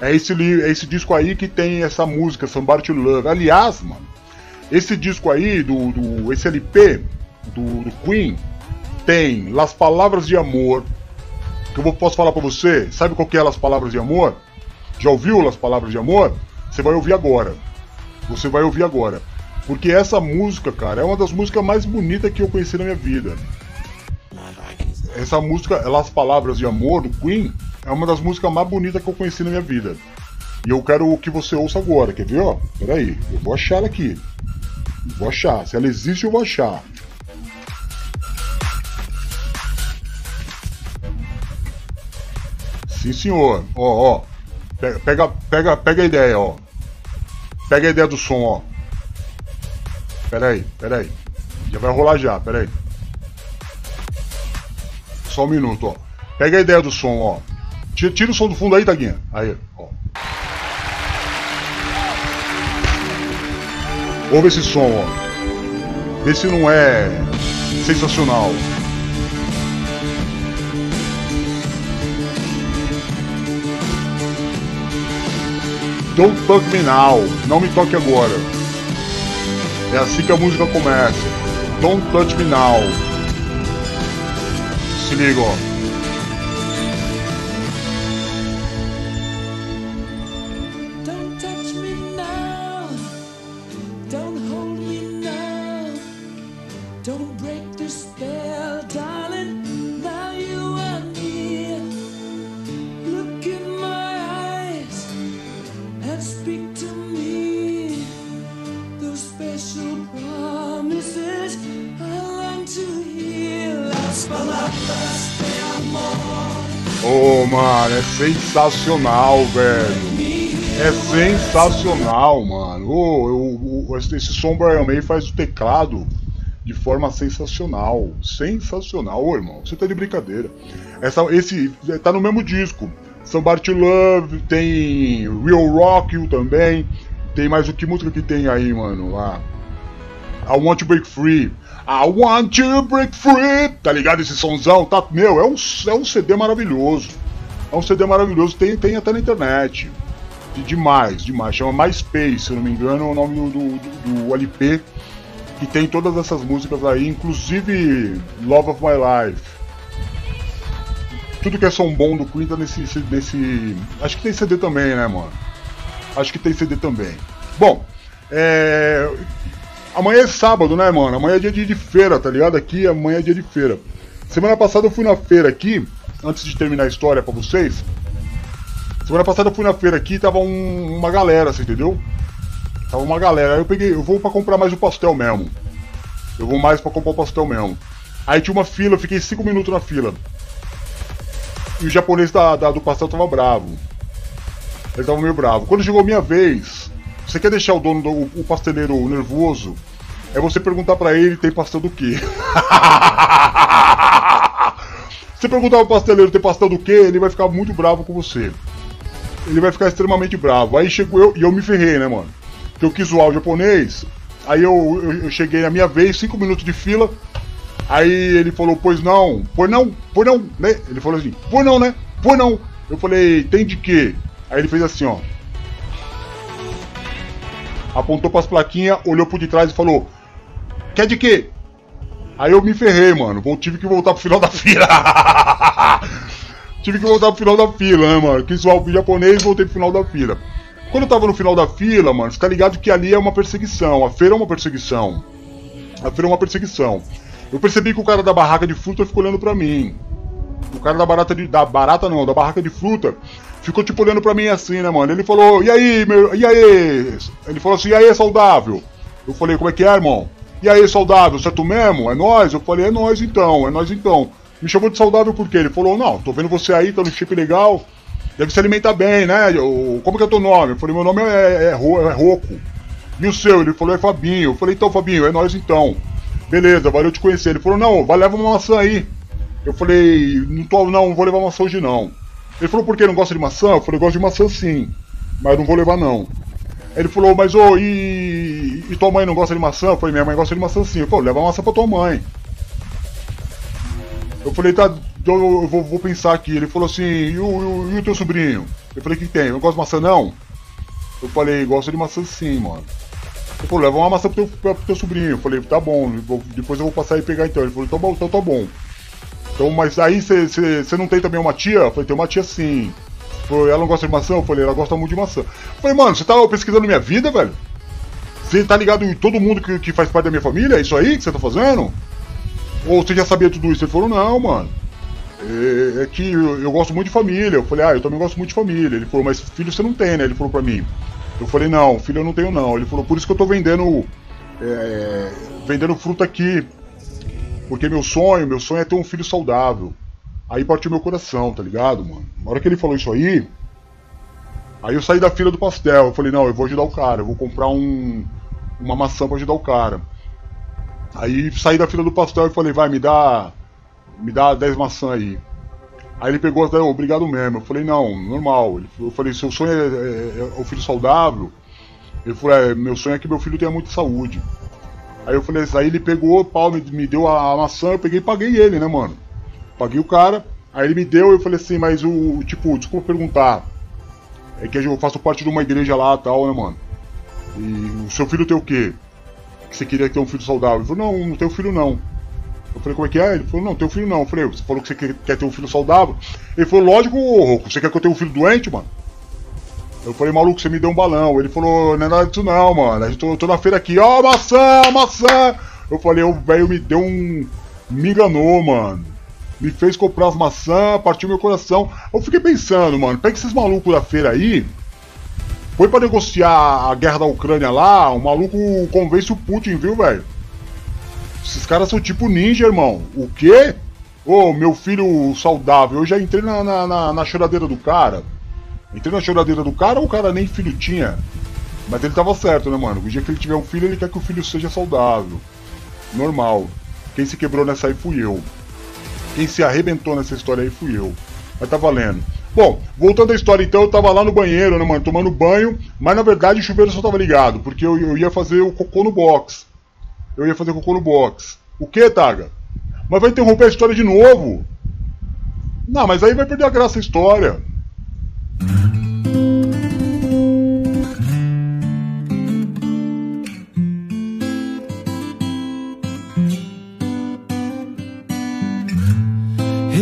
É esse, é esse disco aí que tem essa música, Somebody to Love. Aliás, mano, esse disco aí, do, do esse LP do, do Queen, tem Las Palavras de Amor, que eu vou- posso falar pra você. Sabe qual que é Las Palavras de Amor? Já ouviu Las Palavras de Amor? Você vai ouvir agora. Você vai ouvir agora. Porque essa música, cara, é uma das músicas mais bonitas que eu conheci na minha vida. Essa música, Las Palavras de Amor, do Queen, é uma das músicas mais bonitas que eu conheci na minha vida. E eu quero que você ouça agora, quer ver, ó? Peraí, eu vou achar ela aqui. Eu vou achar. Se ela existe, eu vou achar. Sim, senhor. Ó, ó. Pega, pega, pega, a ideia, ó. Pega a ideia do som, ó. Pera aí, pera aí. Já vai rolar já, pera aí. Só um minuto, ó. Pega a ideia do som, ó. Tira, tira o som do fundo aí, Taguinha. Aí, ó. Ouve esse som, ó. Vê se não é sensacional. Don't Touch Me Now. Não me toque agora. É assim que a música começa. Don't Touch Me Now. Se liga, ó. Sensacional, velho. É sensacional, mano. Ô, eu- eu- esse som Brian May faz o teclado de forma sensacional. Sensacional, ô, irmão. Você tá de brincadeira. Essa, esse tá no mesmo disco. Somebody Love, tem Real Rock You também. Tem mais o que música que tem aí, mano? Lá. I Want to Break Free. I Want to Break Free. Tá ligado esse sonzão? Tá, meu, é um, é um CD maravilhoso. É um CD maravilhoso. Tem, tem até na internet. De, demais, demais. Chama MySpace, se eu não me engano, é o nome do, do, do, LP. Que tem todas essas músicas aí, inclusive Love of My Life. Tudo que é som bom do Queen tá nesse, nesse. Acho que tem CD também, né, mano? Acho que tem CD também. Bom, é. Amanhã é sábado, né, mano? Amanhã é dia de, de feira, tá ligado? Aqui amanhã é dia de feira. Semana passada eu fui na feira aqui, antes de terminar a história pra vocês. Semana passada eu fui na feira aqui e tava um- uma galera, entendeu? Tava uma galera. Aí eu peguei, eu vou pra comprar mais o pastel mesmo. Eu vou mais pra comprar o pastel mesmo. Aí tinha uma fila, eu fiquei 5 minutos na fila. E o japonês da, da- do pastel tava bravo. Ele tava meio bravo. Quando chegou minha vez, você quer deixar o dono do o pasteleiro nervoso? É você perguntar pra ele tem pastel do quê? [LAUGHS] você perguntar pro pasteleiro tem pastel do quê, ele vai ficar muito bravo com você. Ele vai ficar extremamente bravo. Aí chegou eu e eu me ferrei, né, mano? Que eu quis zoar o japonês. Aí eu, eu, eu cheguei na minha vez, cinco minutos de fila. Aí ele falou, pois não, pois não, pois não, né? Ele falou assim, pois não, né? Pois não. Eu falei, tem de quê? Aí ele fez assim, ó. Apontou pras plaquinhas, olhou por detrás e falou, quer de quê? Aí eu me ferrei, mano. Vou- Tive que voltar pro final da fila. [LAUGHS] tive que voltar pro final da fila, né, mano? Quis zoar o japonês e voltei pro final da fila. Quando eu tava no final da fila, mano, você tá ligado que ali é uma perseguição. A feira é uma perseguição. A feira é uma perseguição. Eu percebi que o cara da barraca de fruta ficou olhando pra mim. O cara da barata de. Da barata não, da barraca de fruta. Ficou tipo olhando pra mim assim, né, mano? Ele falou, e aí, meu. E aí? Ele falou assim, e aí, saudável? Eu falei, como é que é, irmão? E aí, saudável, certo mesmo? É nós? Eu falei, é nós então, é nós então. Me chamou de saudável por quê? Ele falou, não, tô vendo você aí, tá no chip legal. Deve se alimentar bem, né? Eu- como que é teu nome? Eu falei, meu nome é, é, Ro- é Roco. E o seu? Ele falou, é Fabinho. Eu falei, então, Fabinho, é nós então. Beleza, valeu te conhecer. Ele falou, não, vai levar uma maçã aí. Eu falei, não, tô, não, não vou levar maçã hoje não. Ele falou, por que não gosta de maçã? Eu falei, gosto de maçã sim, mas não vou levar não. Ele falou, mas ô, e, e tua mãe não gosta de maçã? Eu falei, minha mãe gosta de maçã sim. Eu falei, leva maçã pra tua mãe. Eu falei, tá, então eu vou, vou pensar aqui. Ele falou assim, e o, e o- teu sobrinho? Eu falei, que tem? Eu não gosto de maçã não? Eu falei, gosto de maçã sim, mano. Ele falou, leva uma maçã pro teu, pro teu sobrinho. Eu falei, tá bom, eu depois eu vou passar e pegar então. Ele falou, tá bom, então tá bom. Então, mas aí você não tem também uma tia? Eu falei, tem uma tia sim. Falou, ela não gosta de maçã? Eu falei, ela gosta muito de maçã. Eu falei, mano, você tá pesquisando minha vida, velho? Você tá ligado em todo mundo que, que faz parte da minha família? É isso aí que você tá fazendo? Ou você já sabia tudo isso? Ele falou, não, mano. É, é que eu, eu gosto muito de família. Eu falei, ah, eu também gosto muito de família. Ele falou, mas filho você não tem, né? Ele falou pra mim. Eu falei, não, filho eu não tenho não. Ele falou, por isso que eu tô vendendo. é, vendendo fruta aqui. Porque meu sonho, meu sonho é ter um filho saudável. Aí partiu meu coração, tá ligado, mano? Na hora que ele falou isso aí. Aí eu saí da fila do pastel. Eu falei, não, eu vou ajudar o cara. Eu vou comprar um, uma maçã pra ajudar o cara. Aí saí da fila do pastel e falei, vai, me dá. Me dá 10 maçãs aí. Aí ele pegou obrigado mesmo. Eu falei, não, normal. Eu falei, seu sonho é, é- é o filho saudável. Ele falou, é, meu sonho é que meu filho tenha muita saúde. Aí eu falei, aí ele pegou, pau, me, me deu a, a maçã, eu peguei e paguei ele, né, mano? Paguei o cara, aí ele me deu, eu falei assim, mas o, tipo, desculpa perguntar. É que eu faço parte de uma igreja lá tal, né, mano? E o seu filho tem o quê? Que você queria ter um filho saudável? Ele falou, não, não tenho filho não. Eu falei, como é que é? Ele falou, não, tenho filho não. Eu falei, você falou que você quer, ter um filho saudável? Ele falou, lógico, você quer que eu tenha um filho doente, mano? Eu falei, maluco, você me deu um balão. Ele falou, não é nada disso não, mano. Eu tô, tô na feira aqui, ó, maçã, maçã. Eu falei, o velho me deu um. Me enganou, mano. Me fez comprar as maçãs, partiu meu coração. Eu fiquei pensando, mano, pega esses malucos da feira aí. Foi pra negociar a guerra da Ucrânia lá, o maluco convence o Putin, viu, velho? Esses caras são tipo ninja, irmão. O quê? Ô, meu filho saudável, eu já entrei na, na, na, na choradeira do cara. Entrei na choradeira do cara, o cara nem filho tinha. Mas ele tava certo, né, mano? O dia que ele tiver um filho, ele quer que o filho seja saudável. normal. Quem se quebrou nessa aí fui eu. Quem se arrebentou nessa história aí fui eu. Mas tá valendo. Bom, voltando à história então, eu tava lá no banheiro, né, mano, tomando banho, mas na verdade o chuveiro só tava ligado, porque eu, eu ia fazer o cocô no box. Eu ia fazer cocô no box. O que, Taga? Mas vai interromper a história de novo? Não, mas aí vai perder a graça da história.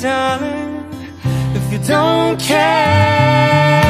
Darling, if you don't care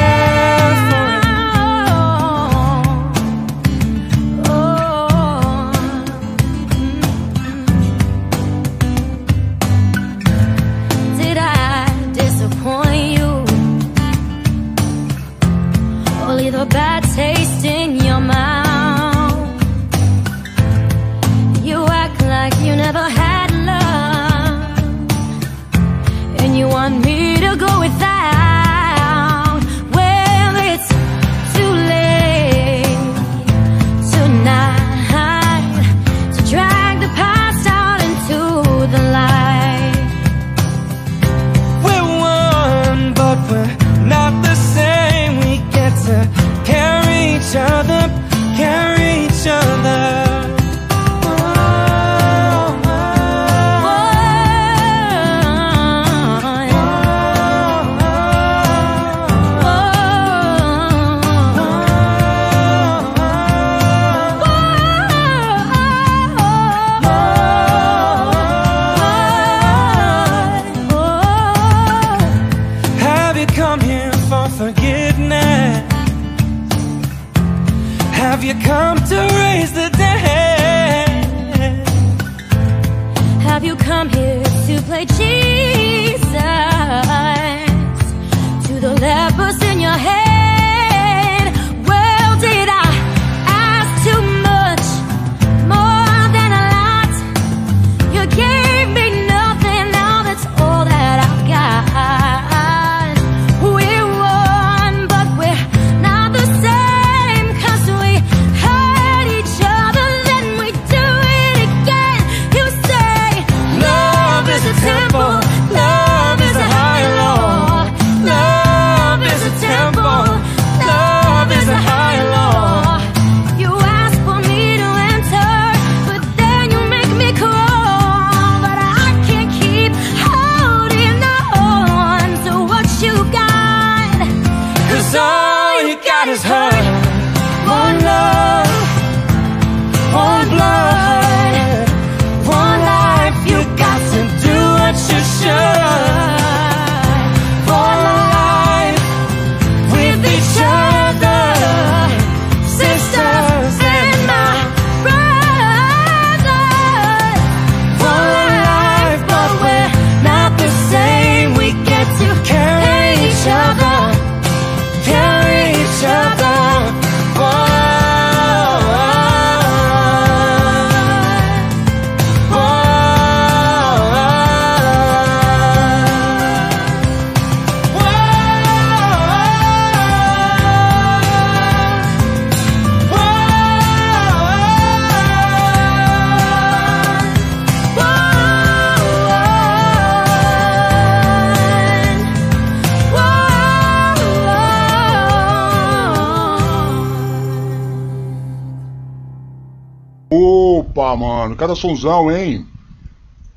cada sonzão, hein?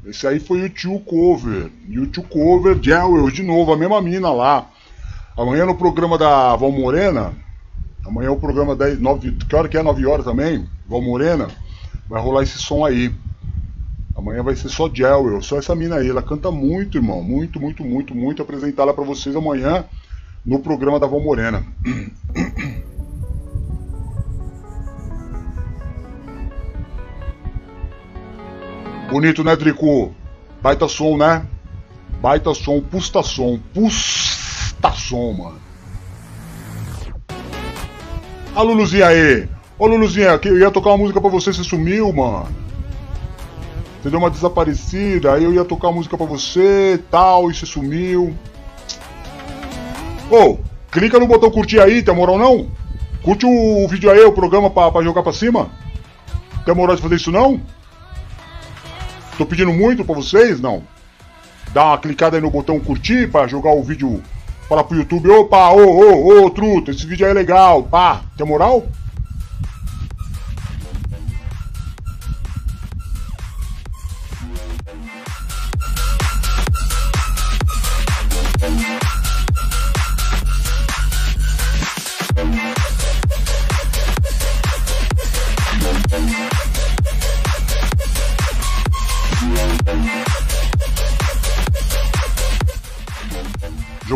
Esse aí foi o tio cover. E o tio cover, Jewel, de novo, a mesma mina lá. Amanhã no programa da Val Morena. Amanhã é o programa 10, 9, que hora que é? 9 horas também? Val Morena. Vai rolar esse som aí. Amanhã vai ser só Jewel, só essa mina aí. Ela canta muito, irmão. Muito, muito, muito, muito. Apresentar ela pra vocês amanhã. no programa da Val Morena. [CLEARS THROAT] Bonito, né, Drico? Baita som, né? Baita som, pusta som, pusta som, mano. A Luluzinha aí. Ô Luluzinha, eu ia tocar uma música pra você, você sumiu, mano. Você deu uma desaparecida, aí eu ia tocar uma música pra você tal, e você sumiu. Ô, clica no botão curtir aí, tem moral não? Curte o, o vídeo aí, o programa pra, pra jogar pra cima. Tem moral de fazer isso não? Tô pedindo muito pra vocês? Não. Dá uma clicada aí no botão curtir pra jogar o vídeo para pro YouTube. Opa, ô, ô, ô, truta, esse vídeo aí é legal. Pá, tem moral?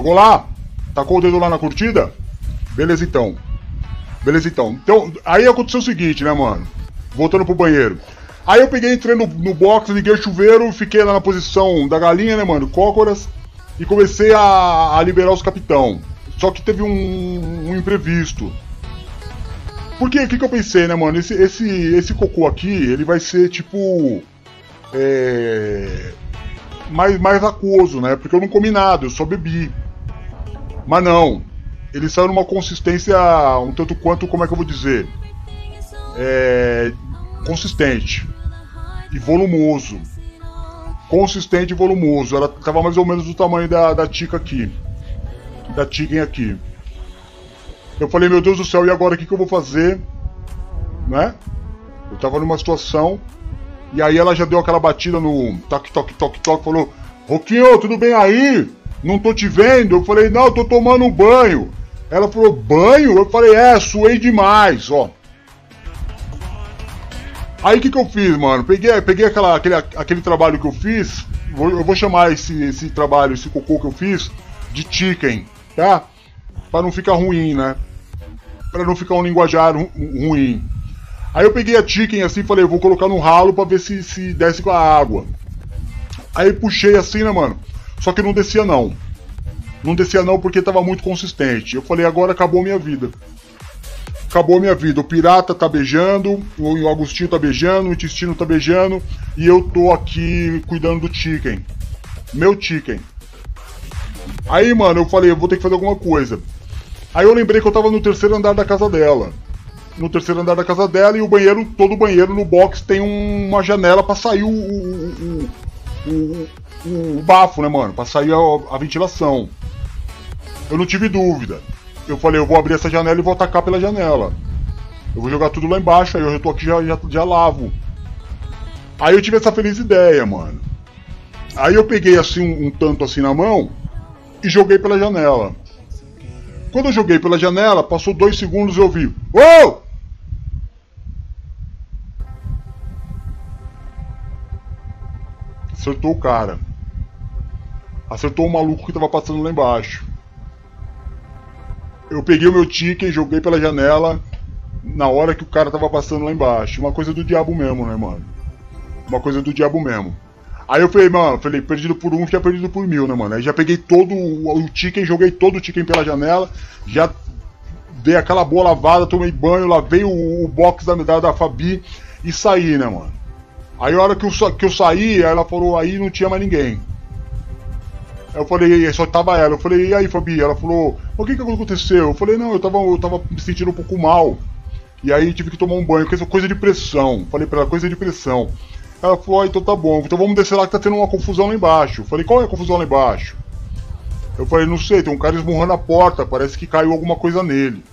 Jogou lá? Tacou o dedo lá na curtida? Beleza então. Beleza então. Então, aí aconteceu o seguinte, né, mano? Voltando pro banheiro. Aí eu peguei, entrei no, no box, liguei o chuveiro, fiquei lá na posição da galinha, né, mano? Cócoras. E comecei a, a liberar os capitão. Só que teve um, um imprevisto. Por quê? O que, que eu pensei, né, mano? Esse, esse, esse cocô aqui, ele vai ser tipo. É. Mais, mais aquoso, né? Porque eu não comi nada, eu só bebi. Mas não. Ele saiu numa consistência um tanto quanto, como é que eu vou dizer? É. Consistente. E volumoso. Consistente e volumoso. Ela tava mais ou menos do tamanho da, da tica aqui. Da chicken aqui. Eu falei, meu Deus do céu, e agora o que, que eu vou fazer? Né? Eu tava numa situação. E aí ela já deu aquela batida no toque, toque, toque, toque, falou: Roquinho, tudo bem aí? Não tô te vendo. Eu falei: Não, eu tô tomando um banho. Ela falou: Banho? Eu falei: É, suei demais, ó. Aí o que, que eu fiz, mano? Peguei, peguei aquela, aquele, aquele trabalho que eu fiz. Vou, eu vou chamar esse, esse trabalho, esse cocô que eu fiz, de chicken, tá? Pra não ficar ruim, né? Pra não ficar um linguajar ru ruim. Aí eu peguei a chicken assim e falei, eu vou colocar no ralo pra ver se, se desce com a água. Aí puxei assim, né, mano? Só que não descia não. Não descia não porque tava muito consistente. Eu falei, agora acabou minha vida. Acabou minha vida. O pirata tá beijando, o Agostinho tá beijando, o intestino tá beijando e eu tô aqui cuidando do chicken. Meu chicken. Aí, mano, eu falei, eu vou ter que fazer alguma coisa. Aí eu lembrei que eu tava no terceiro andar da casa dela. No terceiro andar da casa dela e o banheiro, todo banheiro no box tem um- uma janela pra sair o, o, o, o- o- bafo, né, mano? Pra sair a, a ventilação. Eu não tive dúvida. Eu falei, eu vou abrir essa janela e vou atacar pela janela. Eu vou jogar tudo lá embaixo, aí eu já tô aqui já, já, já lavo. Aí eu tive essa feliz ideia, mano. Aí eu peguei assim um, um tanto assim na mão e joguei pela janela. Quando eu joguei pela janela, passou dois segundos e eu vi. Ô! Acertou o cara. Acertou o maluco que tava passando lá embaixo. Eu peguei o meu ticket, joguei pela janela na hora que o cara tava passando lá embaixo. Uma coisa do diabo mesmo, né, mano? Uma coisa do diabo mesmo. Aí eu falei, mano, falei, perdido por um, já perdido por mil, né, mano? Aí já peguei todo o, chicken, joguei todo o chicken pela janela, já dei aquela boa lavada, tomei banho, lavei o, o box da, da, da Fabi e saí, né, mano? Aí a hora que eu, que eu saí, aí ela falou, aí não tinha mais ninguém. Eu falei, só tava ela. Eu falei, e aí, Fabi? Ela falou, o que que aconteceu? Eu falei, não, eu tava, eu tava me sentindo um pouco mal. E aí tive que tomar um banho, coisa, coisa de pressão. Falei pra ela, coisa de pressão. Ela falou, ah, então tá bom, então vamos descer lá que tá tendo uma confusão lá embaixo. Eu falei, qual é a confusão lá embaixo? Eu falei, não sei, tem um cara esmurrando a porta, parece que caiu alguma coisa nele.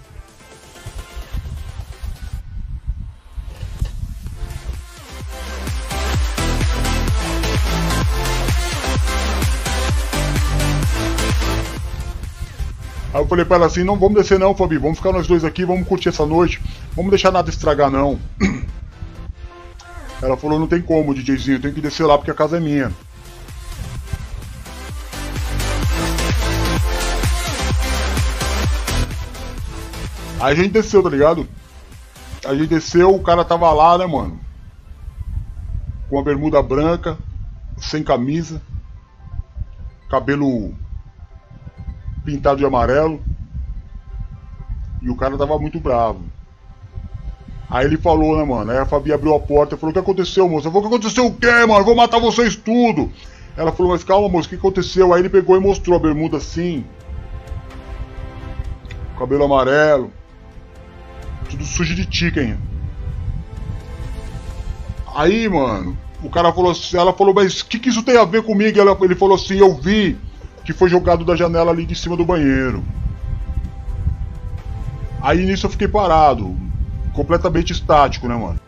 Aí eu falei pra ela assim, não vamos descer não, Fabi, vamos ficar nós dois aqui, vamos curtir essa noite, vamos deixar nada estragar não. Ela falou, não tem como, DJzinho, eu tenho que descer lá porque a casa é minha. Aí a gente desceu, tá ligado? A gente desceu, o cara tava lá, né, mano? Com a bermuda branca, sem camisa, cabelo pintado de amarelo. E o cara tava muito bravo. Aí ele falou, né, mano? Aí a Fabi abriu a porta e falou: O que aconteceu, moça? Eu falei: O que aconteceu o quê, mano? Eu vou matar vocês tudo. Ela falou: Mas calma, moça, o que aconteceu? Aí ele pegou e mostrou a bermuda assim. Cabelo amarelo. Tudo sujo de chicken. Aí, mano, o cara falou assim, ela falou, mas o que, que isso tem a ver comigo? Ela, ele falou assim, eu vi que foi jogado da janela ali de cima do banheiro. Aí nisso eu fiquei parado, completamente estático, né, mano?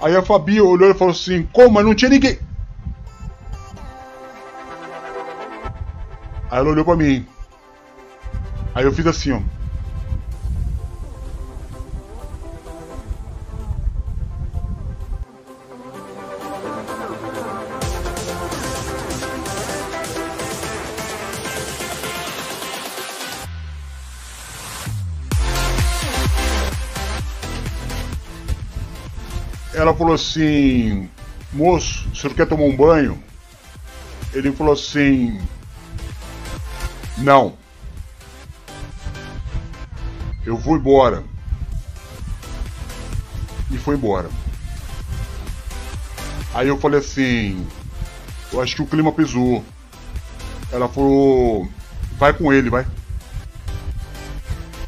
Aí a Fabi olhou e falou assim, como? Mas não tinha ninguém. Aí ela olhou pra mim. Aí eu fiz assim, ó. Ela falou assim: Moço, o senhor quer tomar um banho? Ele falou assim: Não. Eu vou embora. E foi embora. Aí eu falei assim: Eu acho que o clima pesou. Ela falou: Vai com ele, vai.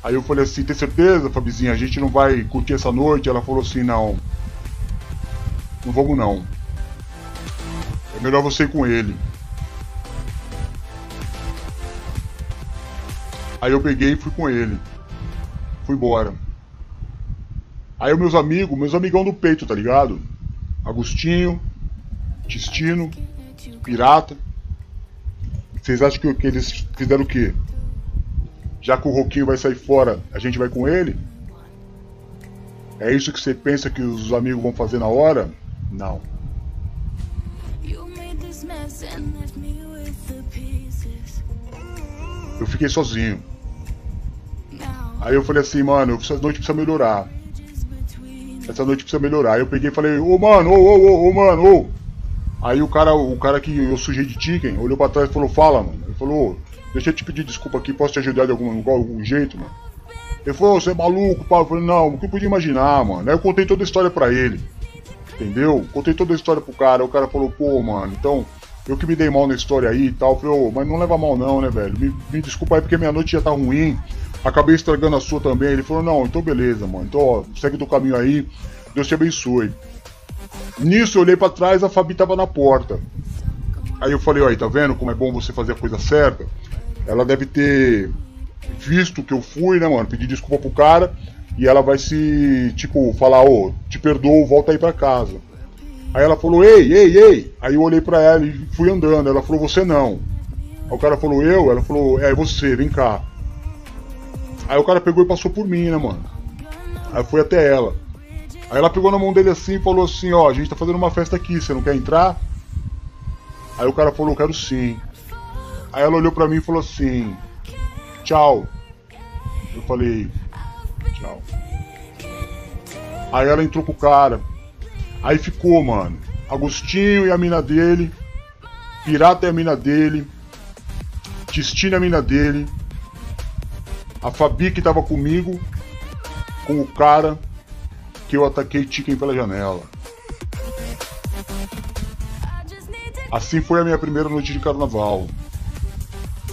Aí eu falei assim: Tem certeza, Fabizinha? A gente não vai curtir essa noite? Ela falou assim: Não. Não vamos não. É melhor você ir com ele. Aí eu peguei e fui com ele. Fui embora. Aí meus amigos, meus amigão do peito, tá ligado? Agostinho, Tistino, Pirata. Vocês acham que, que eles fizeram o quê? Já que o Roquinho vai sair fora, a gente vai com ele? É isso que você pensa que os amigos vão fazer na hora? Não. Eu fiquei sozinho. Aí eu falei assim, mano, essa noite precisa melhorar. Essa noite precisa melhorar. Aí eu peguei e falei, ô mano, ô, ô, ô, ô, mano, ô. Aí o cara, o cara que eu sujei de chicken, olhou pra trás e falou, fala, mano. Ele falou, deixa eu te pedir desculpa aqui, posso te ajudar de algum, de algum jeito, mano? Ele falou, você é maluco, pá. Eu falei, não, o que eu podia imaginar, mano? Aí eu contei toda a história pra ele. Entendeu? Contei toda a história pro cara. O cara falou, pô, mano, então, eu que me dei mal na história aí e tal. Falei, ô, mas não leva mal não, né, velho? Me, me desculpa aí porque minha noite já tá ruim. Acabei estragando a sua também. Ele falou, não, então beleza, mano. Então, ó, segue do caminho aí. Deus te abençoe. Nisso eu olhei pra trás, a Fabi tava na porta. Aí eu falei, ó, aí, tá vendo como é bom você fazer a coisa certa? Ela deve ter visto que eu fui, né, mano? Pedir desculpa pro cara. E ela vai se, tipo, falar, ô, te perdoo, volta aí pra casa. Aí ela falou, ei, ei, ei. Aí eu olhei pra ela e fui andando. Ela falou, você não. Aí o cara falou, eu? Ela falou, é você, vem cá. Aí o cara pegou e passou por mim, né, mano? Aí foi até ela. Aí ela pegou na mão dele assim e falou assim, ó, a gente tá fazendo uma festa aqui, você não quer entrar? Aí o cara falou, quero sim. Aí ela olhou pra mim e falou assim, tchau. Eu falei, tchau. Aí ela entrou com o cara. Aí ficou, mano. Agostinho e a mina dele. Pirata e a mina dele. Tistina e a mina dele. A Fabi que tava comigo. Com o cara que eu ataquei Chicken pela janela. Assim foi a minha primeira noite de carnaval.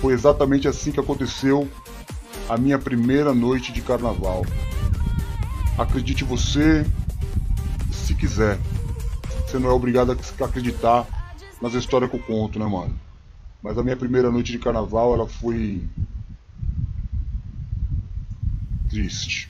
Foi exatamente assim que aconteceu a minha primeira noite de carnaval. Acredite você se quiser. Você não é obrigado a acreditar nas histórias que eu conto, né, mano? Mas a minha primeira noite de carnaval, ela foi. triste.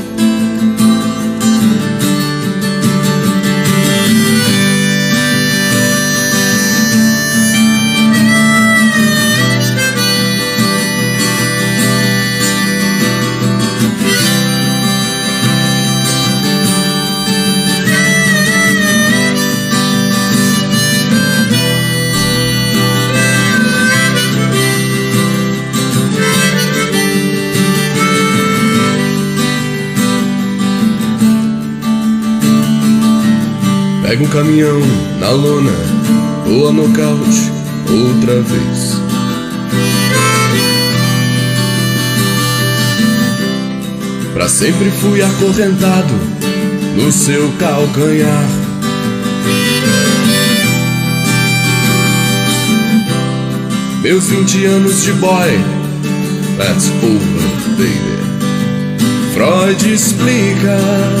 Pega um caminhão na lona, ou a nocaute outra vez. Pra sempre fui acorrentado no seu calcanhar. Meus 20 anos de boy, that's over, baby. Freud explica.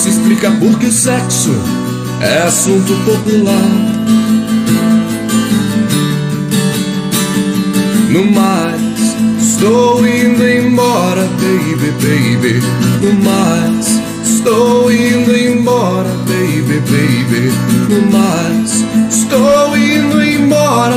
Isso explica por que o sexo é assunto popular. No mais, estou indo embora, baby, baby. No mais, estou indo embora, baby, baby. No mais, estou indo embora.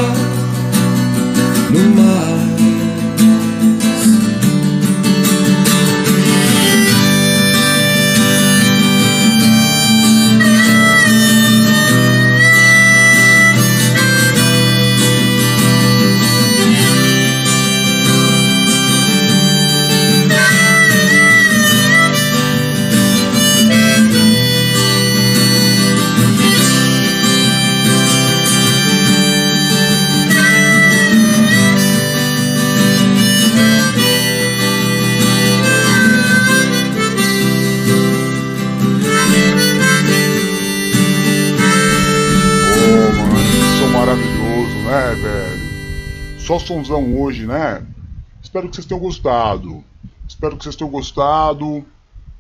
Só somzão hoje, né? Espero que vocês tenham gostado. Espero que vocês tenham gostado.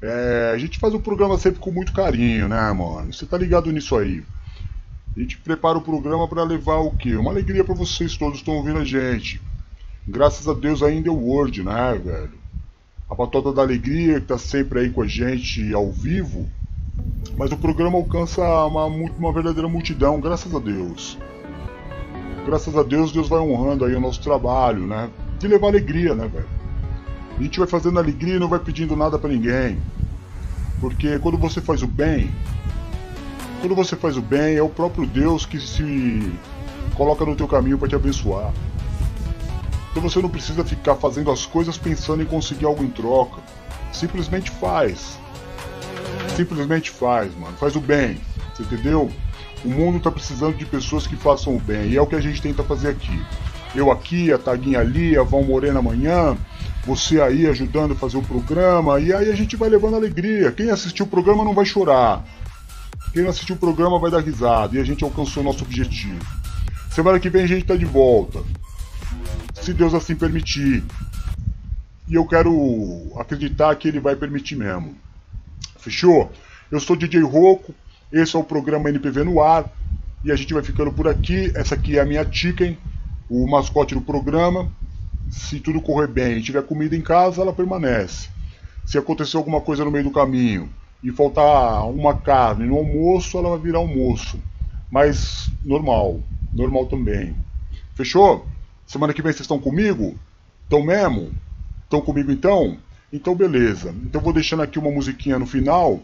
É, a gente faz o programa sempre com muito carinho, né, mano? Você tá ligado nisso aí? A gente prepara o programa para levar o quê? Uma alegria para vocês todos que estão ouvindo a gente. Graças a Deus ainda é o Word, né, velho? A Patota da Alegria que tá sempre aí com a gente ao vivo. Mas o programa alcança uma, uma verdadeira multidão, graças a Deus. Graças a Deus, Deus vai honrando aí o nosso trabalho, né? De levar alegria, né, velho? A gente vai fazendo alegria e não vai pedindo nada pra ninguém. Porque quando você faz o bem, quando você faz o bem, é o próprio Deus que se coloca no teu caminho para te abençoar. Então você não precisa ficar fazendo as coisas pensando em conseguir algo em troca. Simplesmente faz. Simplesmente faz, mano. Faz o bem. Você entendeu? O mundo tá precisando de pessoas que façam o bem. E é o que a gente tenta fazer aqui. Eu aqui, a Taguinha ali, a Val Morena amanhã, você aí ajudando a fazer o programa, e aí a gente vai levando alegria. Quem assistiu o programa não vai chorar. Quem não assistiu o programa vai dar risada, e a gente alcançou nosso objetivo. Semana que vem a gente tá de volta. Se Deus assim permitir. E eu quero acreditar que ele vai permitir mesmo. Fechou? Eu sou DJ Roco, esse é o programa NPV no ar. E a gente vai ficando por aqui. Essa aqui é a minha chicken, o mascote do programa. Se tudo correr bem e tiver comida em casa, ela permanece. Se acontecer alguma coisa no meio do caminho e faltar uma carne no almoço, ela vai virar almoço. Mas normal, normal também. Fechou? Semana que vem vocês estão comigo? Estão mesmo? Estão comigo então? Então beleza. Então vou deixando aqui uma musiquinha no final.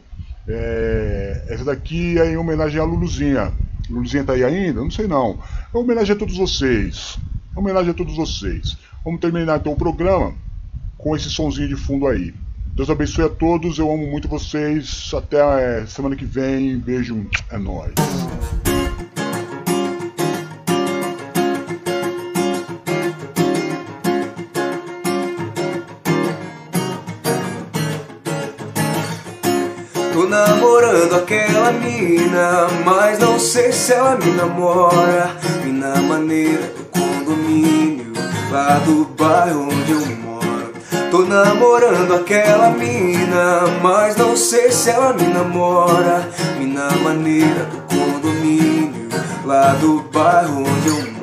É... Essa daqui é em homenagem à Luluzinha. Luluzinha tá aí ainda? Não sei não. É uma homenagem a todos vocês. É uma homenagem a todos vocês. Vamos terminar então o programa com esse sonzinho de fundo aí. Deus abençoe a todos, eu amo muito vocês. Até é, semana que vem. Beijo, é nóis. Sei se ela me namora. Mina maneira do condomínio, lá do bairro onde eu moro. Tô namorando aquela mina, mas não sei se ela me namora. Mina maneira do condomínio, lá do bairro onde eu moro.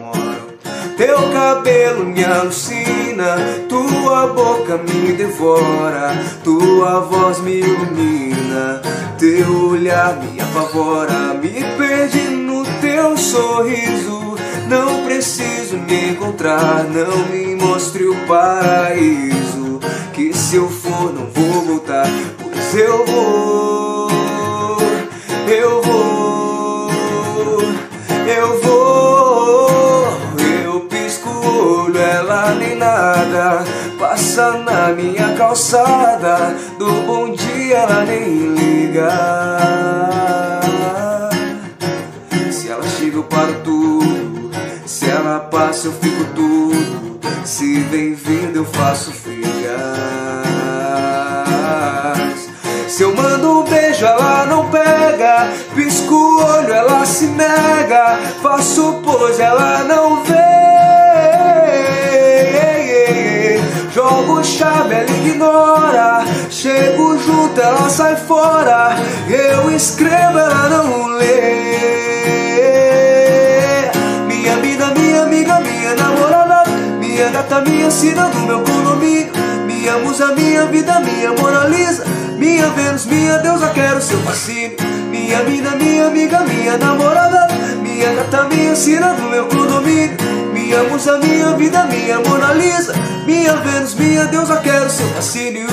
Teu cabelo me alucina, tua boca me devora, tua voz me ilumina, teu olhar me apavora, me perdi no teu sorriso. Não preciso me encontrar, não me mostre o paraíso. Que se eu for, não vou voltar, pois eu vou, eu vou, eu vou. Eu pisco o olho, ela nem nada. Passa na minha calçada, do bom dia ela nem liga. Se ela chega, eu paro tudo. Se ela passa, eu fico tudo. Se vem vindo, eu faço figas. Se eu mando um beijo, ela não pega. Pisco o olho, ela se nega. Faço pose, ela não vê. Jogo chave, ela ignora. Chego junto, ela sai fora. Eu escrevo, ela não lê. Minha vida, minha amiga, minha namorada. Minha gata, minha sina do meu condomínio. Minha musa, minha vida, minha Mona Lisa. Minha Vênus, minha deusa, quero seu fascínio. Minha vida, minha amiga, minha namorada. Minha gata, minha sina do meu condomínio. Minha musa, minha vida, minha Mona Lisa. Minha Vênus, minha deusa, quero seu fascínio.